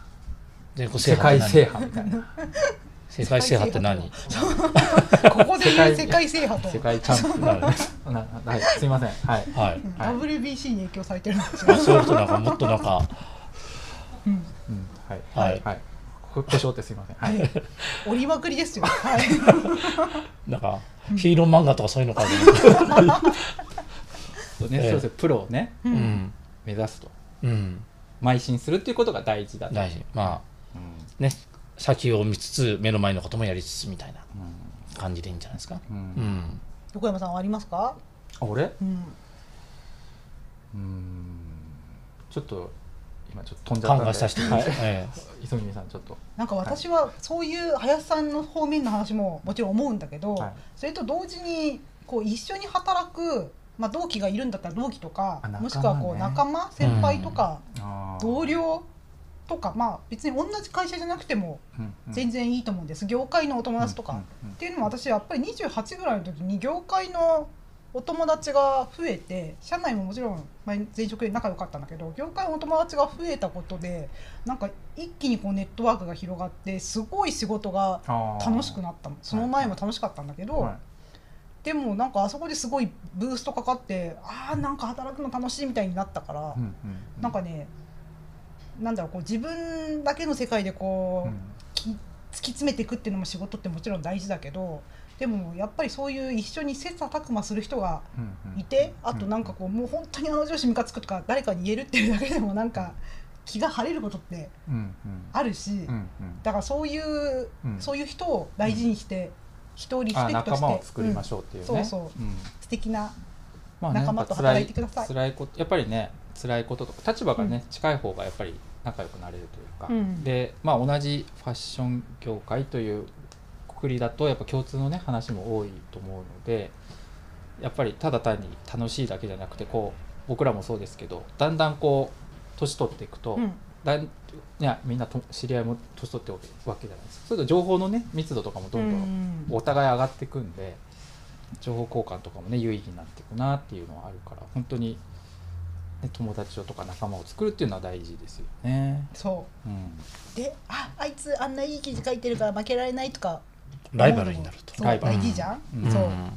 C: 全国
B: 世界制
C: 覇
B: 覇みたいな。*laughs*
C: 世界制覇って何？
A: ここで言う
B: 世界
A: 制覇と。
B: 世界チャンピオン
C: なる
B: な *laughs* はい。すいません。はい。
C: はい。
A: WBC に影響されてるんですよ。
C: あそういうことなんか。もっとなんか。
A: うん。
B: うん。はい。
C: はい。
B: はいこ故障ってすいません。はい。
A: 折りまくりですよ。はい。*laughs*
C: なんかヒーロー漫画とかそういうのかと思って。
B: そうね
C: ええ。
B: そうです。よプロをね
A: う
C: うん。ん
B: 目指すと。
C: うん。
B: 邁進するっていうことが大事だと。
C: 大事。まあ
B: うん
C: ね先を見つつ目の前のこともやりつつみたいな
B: う
C: 感じでいいんじゃないですか。
B: んうん。
C: うん。
A: 横山さんはありますか？
B: あ俺？
A: うん。
B: うん。ちょっと今ちょっと飛んじゃったんで。
C: 考えさせてください、え
B: 磯君さんちょっと。
A: なんか私はそういう林さんの方面の話ももちろん思うんだけど、
B: はい。
A: それと同時にこう一緒に働く、まあ、同期がいるんだったら同期とか、
B: ね。
A: もしくはこう仲間先輩とか、
B: あー。
A: 同僚とかまあ別に同じ会社じゃなくても
B: うんうん。
A: 全然いいと思うんです、業界のお友達とか、
B: うんうんうん。
A: っていうのも私やっぱり28ぐらいの時に業界のお友達が増えて社内ももちろんまあ前職で仲良かったんだけど業界のお友達が増えたことでなんか一気にこうネットワークが広がってすごい仕事が楽しくなったの。その前も楽しかったんだけど、
B: はい
A: でもなんかあそこですごいブーストかかってああなんか働くの楽しいみたいになったから、
B: うんうん。
A: なんかねなんだろうこう自分だけの世界でこう、
B: うん。
A: き突き詰めていくっていうのも仕事ってもちろん大事だけどでもやっぱりそういう一緒に切磋琢磨する人が
B: うんうん。
A: いてあとなんかこうもう本当にあの上司ムカつくとか誰かに言えるっていうだけでもなんか気が晴れることって
B: うんうん。
A: あるし、
B: うんうん。
A: だからそういう、
B: うん。
A: そういう人を大事にして、人をリス
B: あ
A: ペクトして
B: 仲間を作りましょうっていうね、
A: うん。そうそう。
B: うん。
A: 素敵な
B: まあね
A: 仲間と働いてください。
B: 辛いことやっぱりね辛いこととか立場がね、近い方がやっぱり仲良くなれるというか、
A: うん。
B: でまあ同じファッション業界というくくりだとやっぱ共通のね話も多いと思うのでやっぱりただ単に楽しいだけじゃなくてこう僕らもそうですけどだんだんこう年取っていくと、
A: うん。
B: だんいやみんなと知り合いも年取っておくわけじゃないですか。それと情報のね密度とかもどんどんお互い上がっていくんで情報交換とかもね有意義になっていくなっていうのはあるから本当に、ね、友達とか仲間を作るっていうのは大事ですよね。
A: そ
B: う。ん、
A: うでああいつあんないい記事書いてるから負けられないとか
C: ライバルになると。
B: ライバル。
A: 大事じゃん、
B: うん。
A: そう。
C: うん。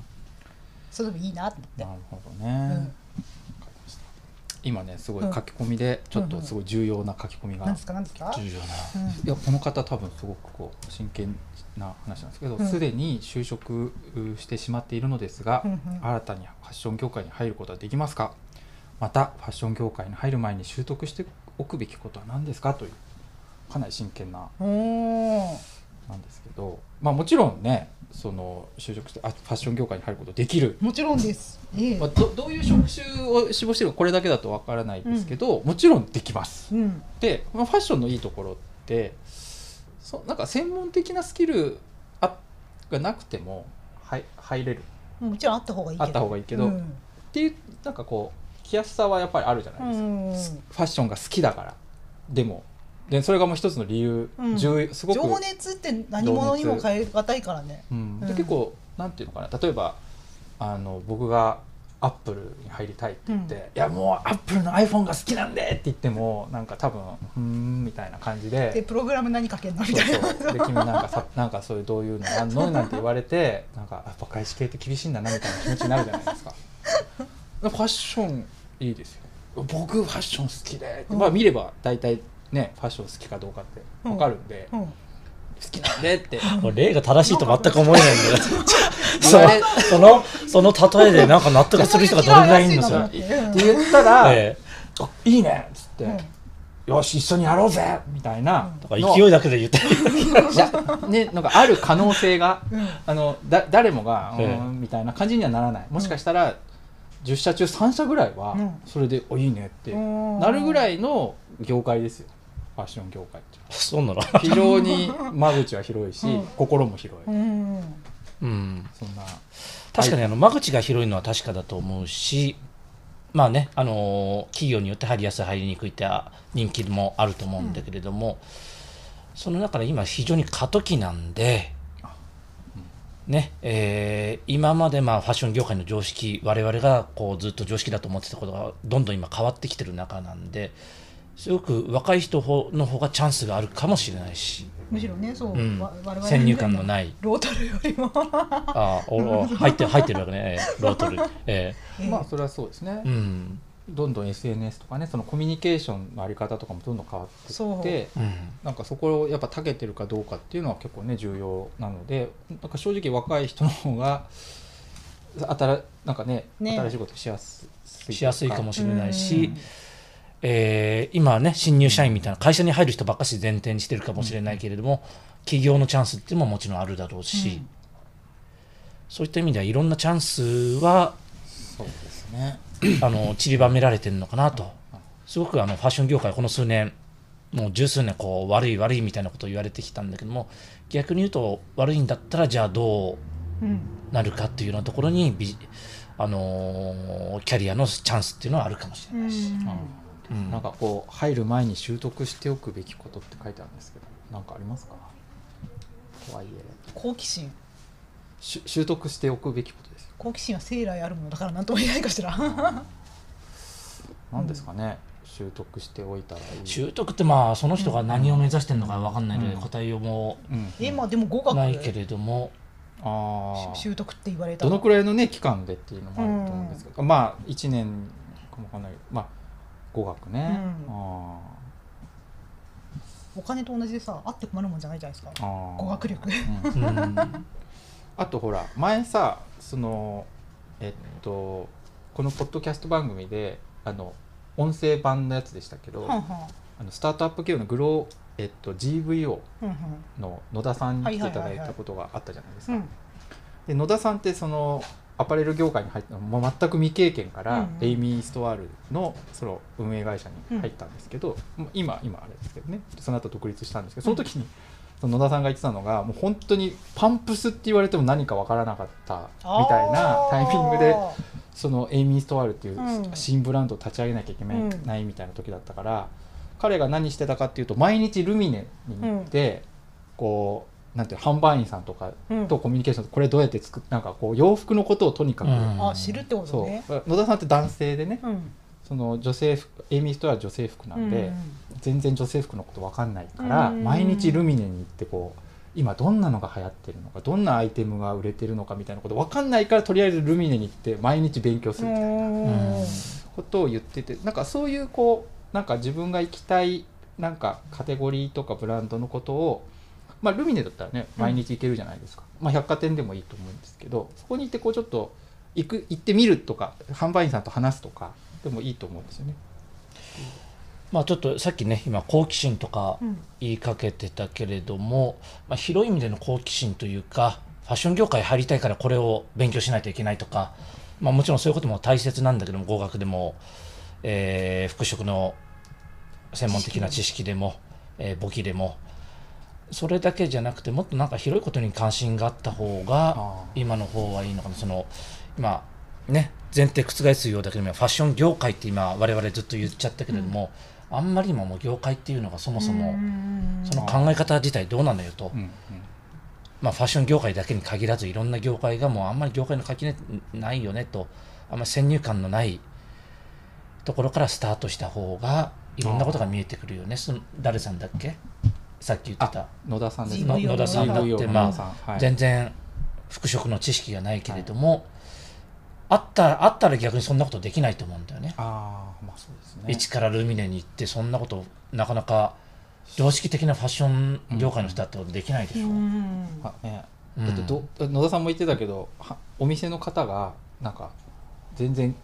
A: それでもいいなって
B: なるほどね。今ねすごい書き込みでちょっとすごい重要な書き込みが、
A: なんですか？なんですか、
C: 重要な。
A: うん。
B: いやこの方多分すごくこう真剣な話なんですけど
A: うん。
B: すで、に就職うしてしまっているのですが、新たにファッション業界に入ることはできますか？またファッション業界に入る前に習得しておくべきことは何ですか？というかなり真剣ななんですけど、まあ、もちろんねその就職してあファッション業界に入ることできる、
A: もちろんです。ええ。
B: まあ、どどういう職種を志望してるかこれだけだとわからないですけど、もちろんできます。
A: うん、
B: で、まあ、ファッションのいいところってそなんか専門的なスキルあがなくてもはい入れる。
A: もちろんあった方がいい。
B: あった方がいいけど、っ
A: うん。
B: ていうなんかこう着やすさはやっぱりあるじゃないですか、
A: うん。
B: ファッションが好きだから。でもでそれがもう一つの理由、
A: うん。
B: 重要すごく。
A: 情熱って何者にも変え難いからね。
B: うん、で
A: うん。
B: 結構なんていうのかな。例えばあの僕がアップルに入りたいって言って、
A: うん。
B: いやもうアップルの iPhone が好きなんでって言ってもなんか多分うーんみたいな感じで。
A: でプログラム何かけんのみたいな。
B: そうで君なんかさ *laughs* なんかそういうどういうのあんのなんて言われてなんかやっぱ外資系って厳しいんだなみたいな気持ちになるじゃないですか。*laughs* ファッションいいですよ。僕ファッション好きで、
A: うん。
B: まあ見れば大体ねファッション好きかどうかって分かるんで、
A: うん。
B: 好きなんでって。
C: 俺例が正しいと全く思えないんだけど
B: 言われ
C: そのそのその例えでなんか納得する人がどれぐらいいるんですよ
A: っ。
B: って言ったら「
C: え
B: あいいね」っつって、
A: うん。
B: よし一緒にやろうぜ」みたいな。
C: えだから勢いだけで言って。*laughs*
B: いやねなんかある可能性が、
A: うん。
B: あのだ誰もが、う
C: え。え
B: みたいな感じにはならない。もしかしたら、10社中3社ぐらいは、
A: うん。
B: それで「おいいね」って
A: うん。
B: なるぐらいの業界ですよファッション業界って
C: そうなの。
B: 非常に間口は広いし、*laughs*
A: うん。
B: 心も広い、
A: うん。
C: うん
B: そんな。
C: 確かにあの間口が広いのは確かだと思うしまあねあの企業によって入りやすい入りにくいってあ人気もあると思うんだけれども、その中で今非常に過渡期なんで、ねえー今までまあファッション業界の常識我々がこうずっと常識だと思ってたことがどんどん今変わってきてる中なんですごく若い人の方がチャンスがあるかもしれないし、
A: むしろねそう、
C: うん。
A: わ我々
C: 先入観のない。
A: ロータルよりも。
C: あおお入って入ってるわけね、えーロートル。え
B: まあそれはそうですね、
C: ーうん。
B: どんどん SNS とかねそのコミュニケーションのあり方とかもどんどん変わって
A: そ
B: いうって
C: う。ん。
B: なんかそこをやっぱ長けてるかどうかっていうのは結構ね重要なのでなんか正直若い人の方が新なんかね
A: ね。
B: 新しいことしやすい
C: しやすいかもしれないし、
A: うん
C: えー今はね新入社員みたいな会社に入る人ばっかし前提にしてるかもしれないけれども、起業のチャンスっていうのももちろんあるだろうし、
A: うん。
C: そういった意味ではいろんなチャンスは
B: そうですね。
C: あの散りばめられてるのかなと。すごくあのファッション業界この数年もう十数年こう悪い悪いみたいなことを言われてきたんだけども逆に言うと悪いんだったらじゃあどう
A: うん。
C: なるかっていうようなところにあのーキャリアのチャンスっていうのはあるかもしれないし、うん
B: なんかこう入る前に習得しておくべきことって書いてあるんですけどなんかありますか？とはいえ。
A: 好奇心。
B: し習得しておくべきことです。よ
A: 好奇心は生来あるものだから何とも言えないかしら。*laughs*
B: 何ですかね、習得しておいたらいい。
C: 習得ってまあその人が何を目指してるのか分かんないので
B: うん。
C: 答えようも
B: うん。
A: えまあでも語学。
C: ないけれども、
B: ああ
A: 習得って言われたら。
B: どのくらいのね期間でっていうのもあると思うんですけど、まあ1年かもわかんない。けどまあ語学ね、
A: うん。
B: あ
A: お金と同じでさあって困るもんじゃないじゃないですか。語学力。
B: うん。
C: うん
B: あとほら前さそのえっとこのポッドキャスト番組であの音声版のやつでしたけど、
A: はんはん。
B: あのスタートアップ企業のグロー、えっと、GVO の野田さんに来ていただ
A: はい
B: たことがあったじゃないですか。
A: うん
B: で野田さんってそのアパレル業界に入ったのもう全く未経験から、
A: うんうん。
B: エイミー・ストワールのその運営会社に入ったんですけど、もう今今あれですけどね。その後独立したんですけどその時に、その野田さんが言ってたのがもう本当にパンプスって言われても何かわからなかったみたいなタイミングでそのエイミー・ストワールっていう
A: うん。
B: 新ブランドを立ち上げなきゃいけない,、みたいな時だったから彼が何してたかっていうと毎日ルミネに行って、こうなんていうの販売員さんとか
A: うん。
B: とコミュニケーションこれどうやって作っなんかこう洋服のことをとにかく、
C: うん。
A: あ知るってこと
B: そう。
A: ね
B: 野田さんって男性でね、
A: うん。
B: その女性服エイミー・ストは女性服なんで、
A: うん
B: 全然女性服のこと分かんないから、
A: うん。
B: 毎日ルミネに行ってこう今どんなのが流行ってるのかどんなアイテムが売れてるのかみたいなこと分かんないからとりあえずルミネに行って毎日勉強するみたいな
A: うん
B: ことを言っててなんかそういうこうなんか自分が行きたいなんかカテゴリーとかブランドのことをまあルミネだったらね
A: うん。
B: 毎日行けるじゃないですか、まあ、百貨店でもいいと思うんですけどそこに行ってこうちょっと行く行ってみるとか販売員さんと話すとかでもいいと思うんですよね。
C: まあちょっとさっきね今好奇心とか
A: うん。
C: 言いかけてたけれども、まあ、広い意味での好奇心というかファッション業界入りたいからこれを勉強しないといけないとか、まあ、もちろんそういうことも大切なんだけども語学でも、えー服飾の専門的な知識でも、えー簿記でもそれだけじゃなくてもっとなんか広いことに関心があった方が今の方はいいのかな。その今ね前提覆すようだけどもファッション業界って今我々ずっと言っちゃったけれども、あんまりにももう業界っていうのがそもそもその考え方自体どうなんだよと、
B: うんうん。
C: まあ、ファッション業界だけに限らずいろんな業界がもうあんまり業界の垣根ないよねとあんまり先入観のないところからスタートした方がいろんなことが見えてくるよね。その誰さんだっけ？さっき言ってた。
B: あ野田さんですね
C: の野田さんだってまあ全然服飾の知識がないけれども、あったらあったら逆にそんなことできないと思うんだよね。
B: ああまあそうですね。
C: 一からルミネに行ってそんなことなかなか常識的なファッション業界の人だってできないでしょ。
A: うん。
B: あね。
C: うん。
B: だってど野田さんも言ってたけどはお店の方がなんか全然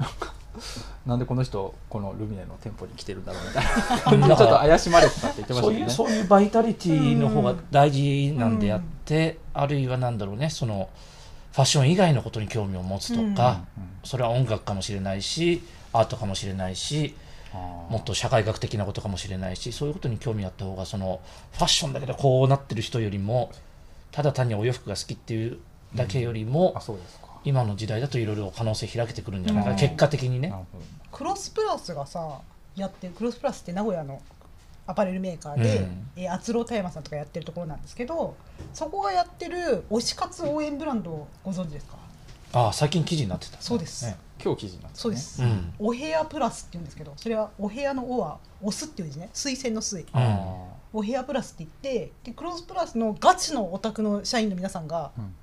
B: *laughs* なんでこの人このルミネの店舗に来てるんだろうみたいな。感じでちょっと怪しまれてたって言ってました
C: そういうそういうバイタリティの方が大事なんであって、あるいはなんだろうねそのファッション以外のことに興味を持つとか、それは音楽かもしれないしアートかもしれないしもっと社会学的なことかもしれないしそういうことに興味あった方がそのファッションだけでこうなってる人よりもただ単にお洋服が好きっていうだけよりも、
B: うです。か
C: 今の時代だといろいろ可能性開けてくるんじゃないかな、
A: うん。
C: 結果的にね。
A: クロスプラスがさやってるクロスプラスって名古屋のアパレルメーカーで、
C: うん。
A: えー、厚労田山さんとかやってるところなんですけどそこがやってる推し活応援ブランドをご存知ですか？
C: ああ最近記事になってた。ね、
A: そうです。
C: ね。
B: 今日記事なんですね。
A: そうです、
C: うん。
A: お部屋プラスって言うんですけどそれはお部屋の「お」は「押す」っていう字ね。推薦の「推」
C: うん。
A: お部屋プラスって言ってでクロスプラスのガチのオタクの社員の皆さんが
B: うん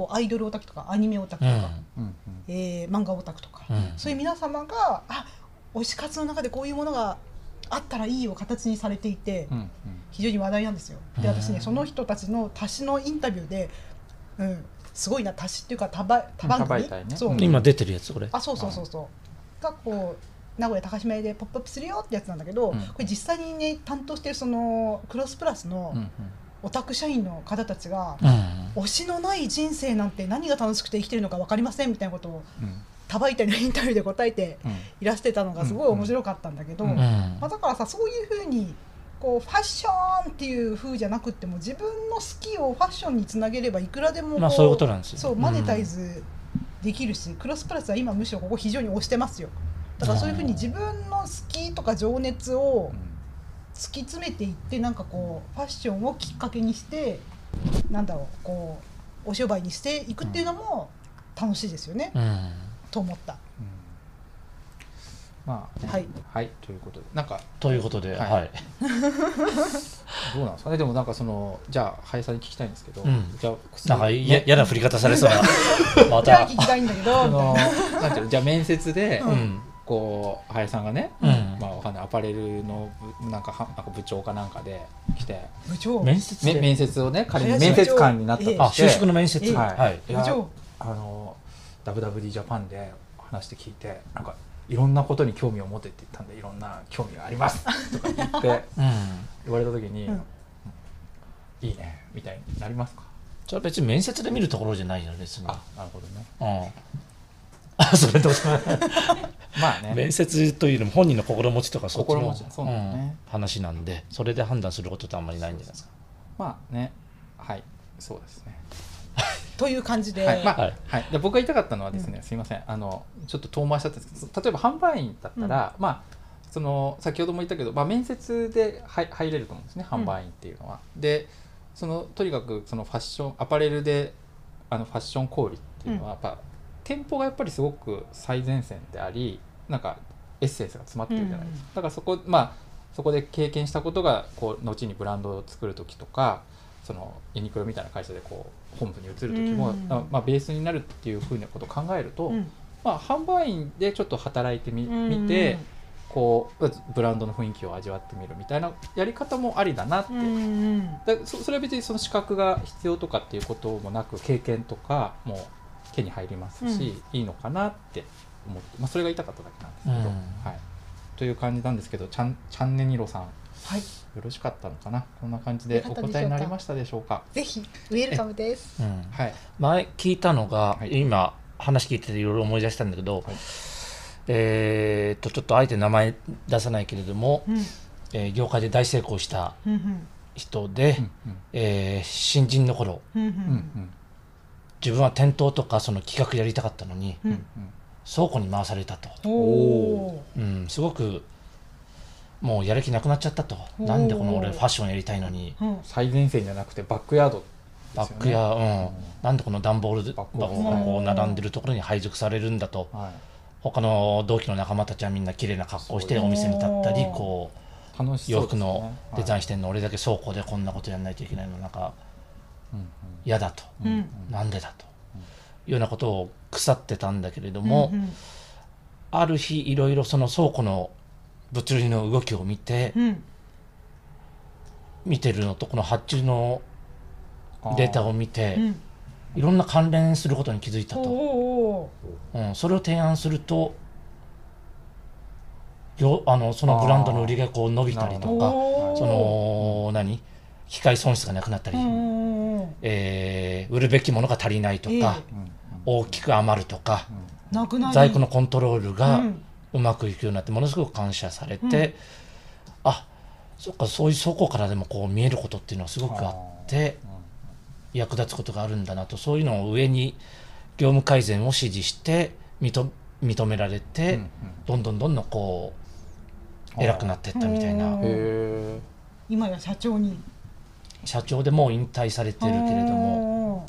A: こうアイドルオタクとかアニメオタクとか、
C: うん。
A: えー漫画オタクとか、
C: うん。
A: そういう皆様があ推し活の中でこういうものがあったらいいを形にされていて、
B: うんうん。
A: 非常に話題なんですよ。で
C: うん。
A: 私ねその人たちの足しのインタビューで、うん、すごいな足しっていうか多ば
B: ね。
A: そう、
B: うん。
C: 今出てるやつこれ。
A: あそうそうそうそう。がこう名古屋高島屋でポップアップするよってやつなんだけど、
B: うん。
A: これ実際にね担当してるそのクロスプラスの
B: うんうん
A: オタク社員の方たちが、
C: うん。
A: 推しのない人生なんて何が楽しくて生きてるのか分かりませんみたいなことを
B: うん。
A: 多媒体のインタビューで答えて
B: うん。
A: いらしてたのがすごい面白かったんだけど、
B: うん。うん。
C: うん
A: まあ、だからさそういうふうにこうファッションっていう風じゃなくっても自分の好きをファッションにつなげればいくらでも
C: まあそういうことなんですよ。
A: そうマネタイズできるし、クロスプラスは今むしろここ非常に推してますよ。だからそういうふうに自分の好きとか情熱を突き詰めていってなんかこうファッションをきっかけにしてなんだろうこうお商売にしていくっていうのも楽しいですよね、
C: うん。
A: と思った。
B: うん。まあね。
A: はい。
B: はい。ということで。なんか
C: ということで、
B: は
C: はい。い *laughs*
B: どうなんですかね？でもなんかそのじゃあ林さんに聞きたいんですけど、
C: うん。
B: じゃあ
C: なんかや嫌な振り方されそうな。*laughs* また。
A: じゃあ聞きたいんだけど
B: そのなんていうの？じゃあ面接で、
C: うん
B: こう林さんがね、
C: うん。
B: まあわかんないアパレルの部なんかはなんか部長かなんかで来て
A: 部長？
C: 面接
B: 面接をね仮に
A: 林
B: 面接官になったとして、
C: あ就職の面接、
A: ええ
B: はい、
C: はい。
B: いや
A: 部長。
B: あの WWD ジャパンで話して聞いてなんかいろんなことに興味を持てって言ったんでいろんな興味がありますとか言って *laughs*
C: うん。
B: 言われた時に、
A: うん。
B: いいねみたいになりますか？
C: それは別に面接で見るところじゃないよ別に。
B: あなるほどね。
C: うん。あそれどうぞ
B: まあね。
C: 面接というよりも本人の心持ちとかそっちの話なんでそれで判断することってあんまりないんじゃないですか。
B: まあね。はい。そうですね。*laughs*
A: という感じで、
B: はい、まあ、
C: は
B: はい。い、で僕が言いたかったのはですね、すいません、あの、ちょっと遠回しちゃったんですけど、例えば販売員だったら、まあ。その先ほども言ったけど、まあ、面接で入入れると思うんですね販売員っていうのは。でそのとにかくそのファッションアパレルであのファッション小売っていうのはやっぱ、店舗がやっぱりすごく最前線でありなんかエッセンスが詰まってるじゃないですか、だからそこまあそこで経験したことがこう後にブランドを作る時とかそのユニクロみたいな会社でこう本部に移る時も、まあ、ベースになるっていうふうなことを考えると、
A: うん。
B: まあ、販売員でちょっと働いてみ
A: うん
B: 見てこうブランドの雰囲気を味わってみるみたいなやり方もありだなって、
A: うんうん。
B: だそそれは別にその資格が必要とかっていうこともなく経験とかも手に入りますし、いいのかなって思って、まあ、それが言いたかっただけなんですけど、
C: うん。
B: はい、という感じなんですけどチャンチャンネニロさん。よ
A: はい。
B: ろしかったのかな？こんな感じでお答えになりましたでしょうか？
A: ぜひウェルカムです。
C: うん。
B: はい。
C: 前聞いたのが、
B: はい。
C: 今話聞いてていろいろ思い出したんだけど、
B: はい。
C: えーっとちょっとあえて名前出さないけれども、
A: うん。
C: えー業界で大成功した
A: うんうん。
C: 人で、
B: うん
C: えー新人の頃
A: うんう
B: ん
C: 自分は店頭とかその企画やりたかったのに
A: うん
B: うん
C: 倉庫に回されたと、
A: おお
C: うん、すごくもうやる気なくなっちゃったと。なんでこの俺ファッションやりたいのに。
A: ー、うん、
B: 最前線じゃなくてバックヤード。
C: バックや、うん、なんでこの段ボールで
B: バック
C: がこう並んでるところに配属されるんだと。
B: は
C: 他の同期の仲間たちはみんな綺麗な格好をしてお店に立ったりこう洋服のデザイン
B: ン、
C: してんの俺だけ倉庫でこんなことやんないといけないのなんか
B: うん。
C: 嫌だと、
A: うん。
C: なんでだと。いうようなことを腐ってたんだけれども、
A: うん
C: ある日いろいろその倉庫の物流の動きを見て、
A: うんうん
C: 見てるのとこの発注の
B: うん。
C: データを見て、
A: うん。
C: いろんな関連することに気づいた
A: お
C: と、
A: お
C: うん、それを提案するとよあのそのブランドの売りがこう伸びたりとかその何？機械損失がなくなったり、
A: うんうん
C: えー売るべきものが足りないとか、
A: ええ。
B: うんうん
C: 大きく余るとか、
A: なくなり
C: 在庫のコントロール
A: う
C: が
A: ん。
C: うまくいくようになってものすごく感謝されて、
A: うん。
C: あそっかそういう倉庫からでもこう見えることっていうのはすごくあって役立つことがあるんだなと。そういうのを上に業務改善を指示して認認められて、
B: うんうん。
C: どんどんどんどんこう偉くなっていったみたい
A: うん
C: な
A: 今や社長に。
C: 社長でもう引退されてるけれども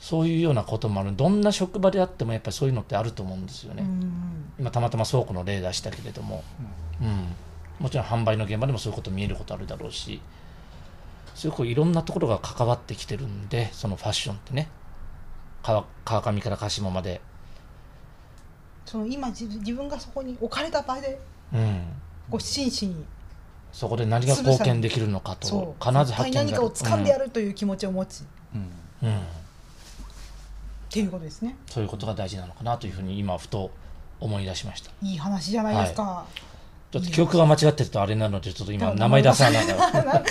C: そういうようなこともある。どんな職場であってもやっぱりそういうのってあると思うんですよね。
A: うん。
C: 今たまたま倉庫の例出したけれども、うん。もちろん販売の現場でもそういうこと見えることあるだろうし。すごくいろんなところが関わってきてるんでそのファッションってね。川川上から鹿島まで、
A: その今自自分がそこに置かれた場で
C: うん、
A: こう真摯に。
C: そこで何が貢献できるのかと必ず発見が
A: 何かを掴んでやるという気持ちを持ち、っ
B: うん。
C: うんうん
A: ていうことですね。
C: そういうことが大事なのかなというふうに今ふと思い出しました。
A: いい話じゃないですか、
C: ちょっと記憶が間違ってるとあれなのでちょっと今
A: だ
C: 名前出さない
A: な
C: から。*laughs*
A: なんか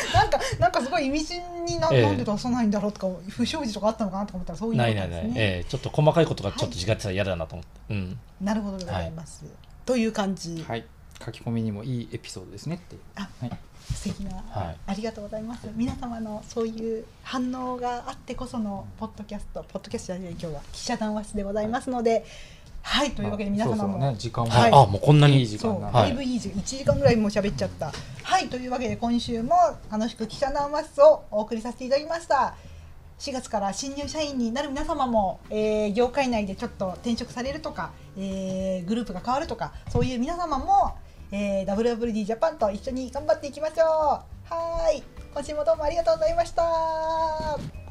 A: なんかすごい意味深にな,、
C: ええ
A: なんで出さないんだろうとか不祥事とかあったのかなとか思ったらそういうこ
C: ない
A: とですね。
C: ないない、ええ。ちょっと細かいことがちょっと違ってたら嫌だなと思って、うん。
A: なるほどでございます、という感じ、
B: はい書き込みにもいいエピソードですねって。いう
A: あ
B: はい。
A: 素敵な、
C: はい。
A: ありがとうございます。皆様のそういう反応があってこそのポッドキャストポッドキャストじゃない今日は記者談話室でございますのではい。というわけで皆様も、
B: そろそろね。時間も
A: はい。
C: あもうこんなに。
B: いい時間な
C: はい
A: だいぶい。い時間1時間ぐらいもう喋っちゃった。はいというわけで今週も楽しく記者談話室をお送りさせていただきました。4月から新入社員になる皆様も、えー業界内でちょっと転職されるとか、えーグループが変わるとかそういう皆様も、えー、WWD ジャパンと一緒に頑張っていきましょう。はーい。今週もどうもありがとうございました。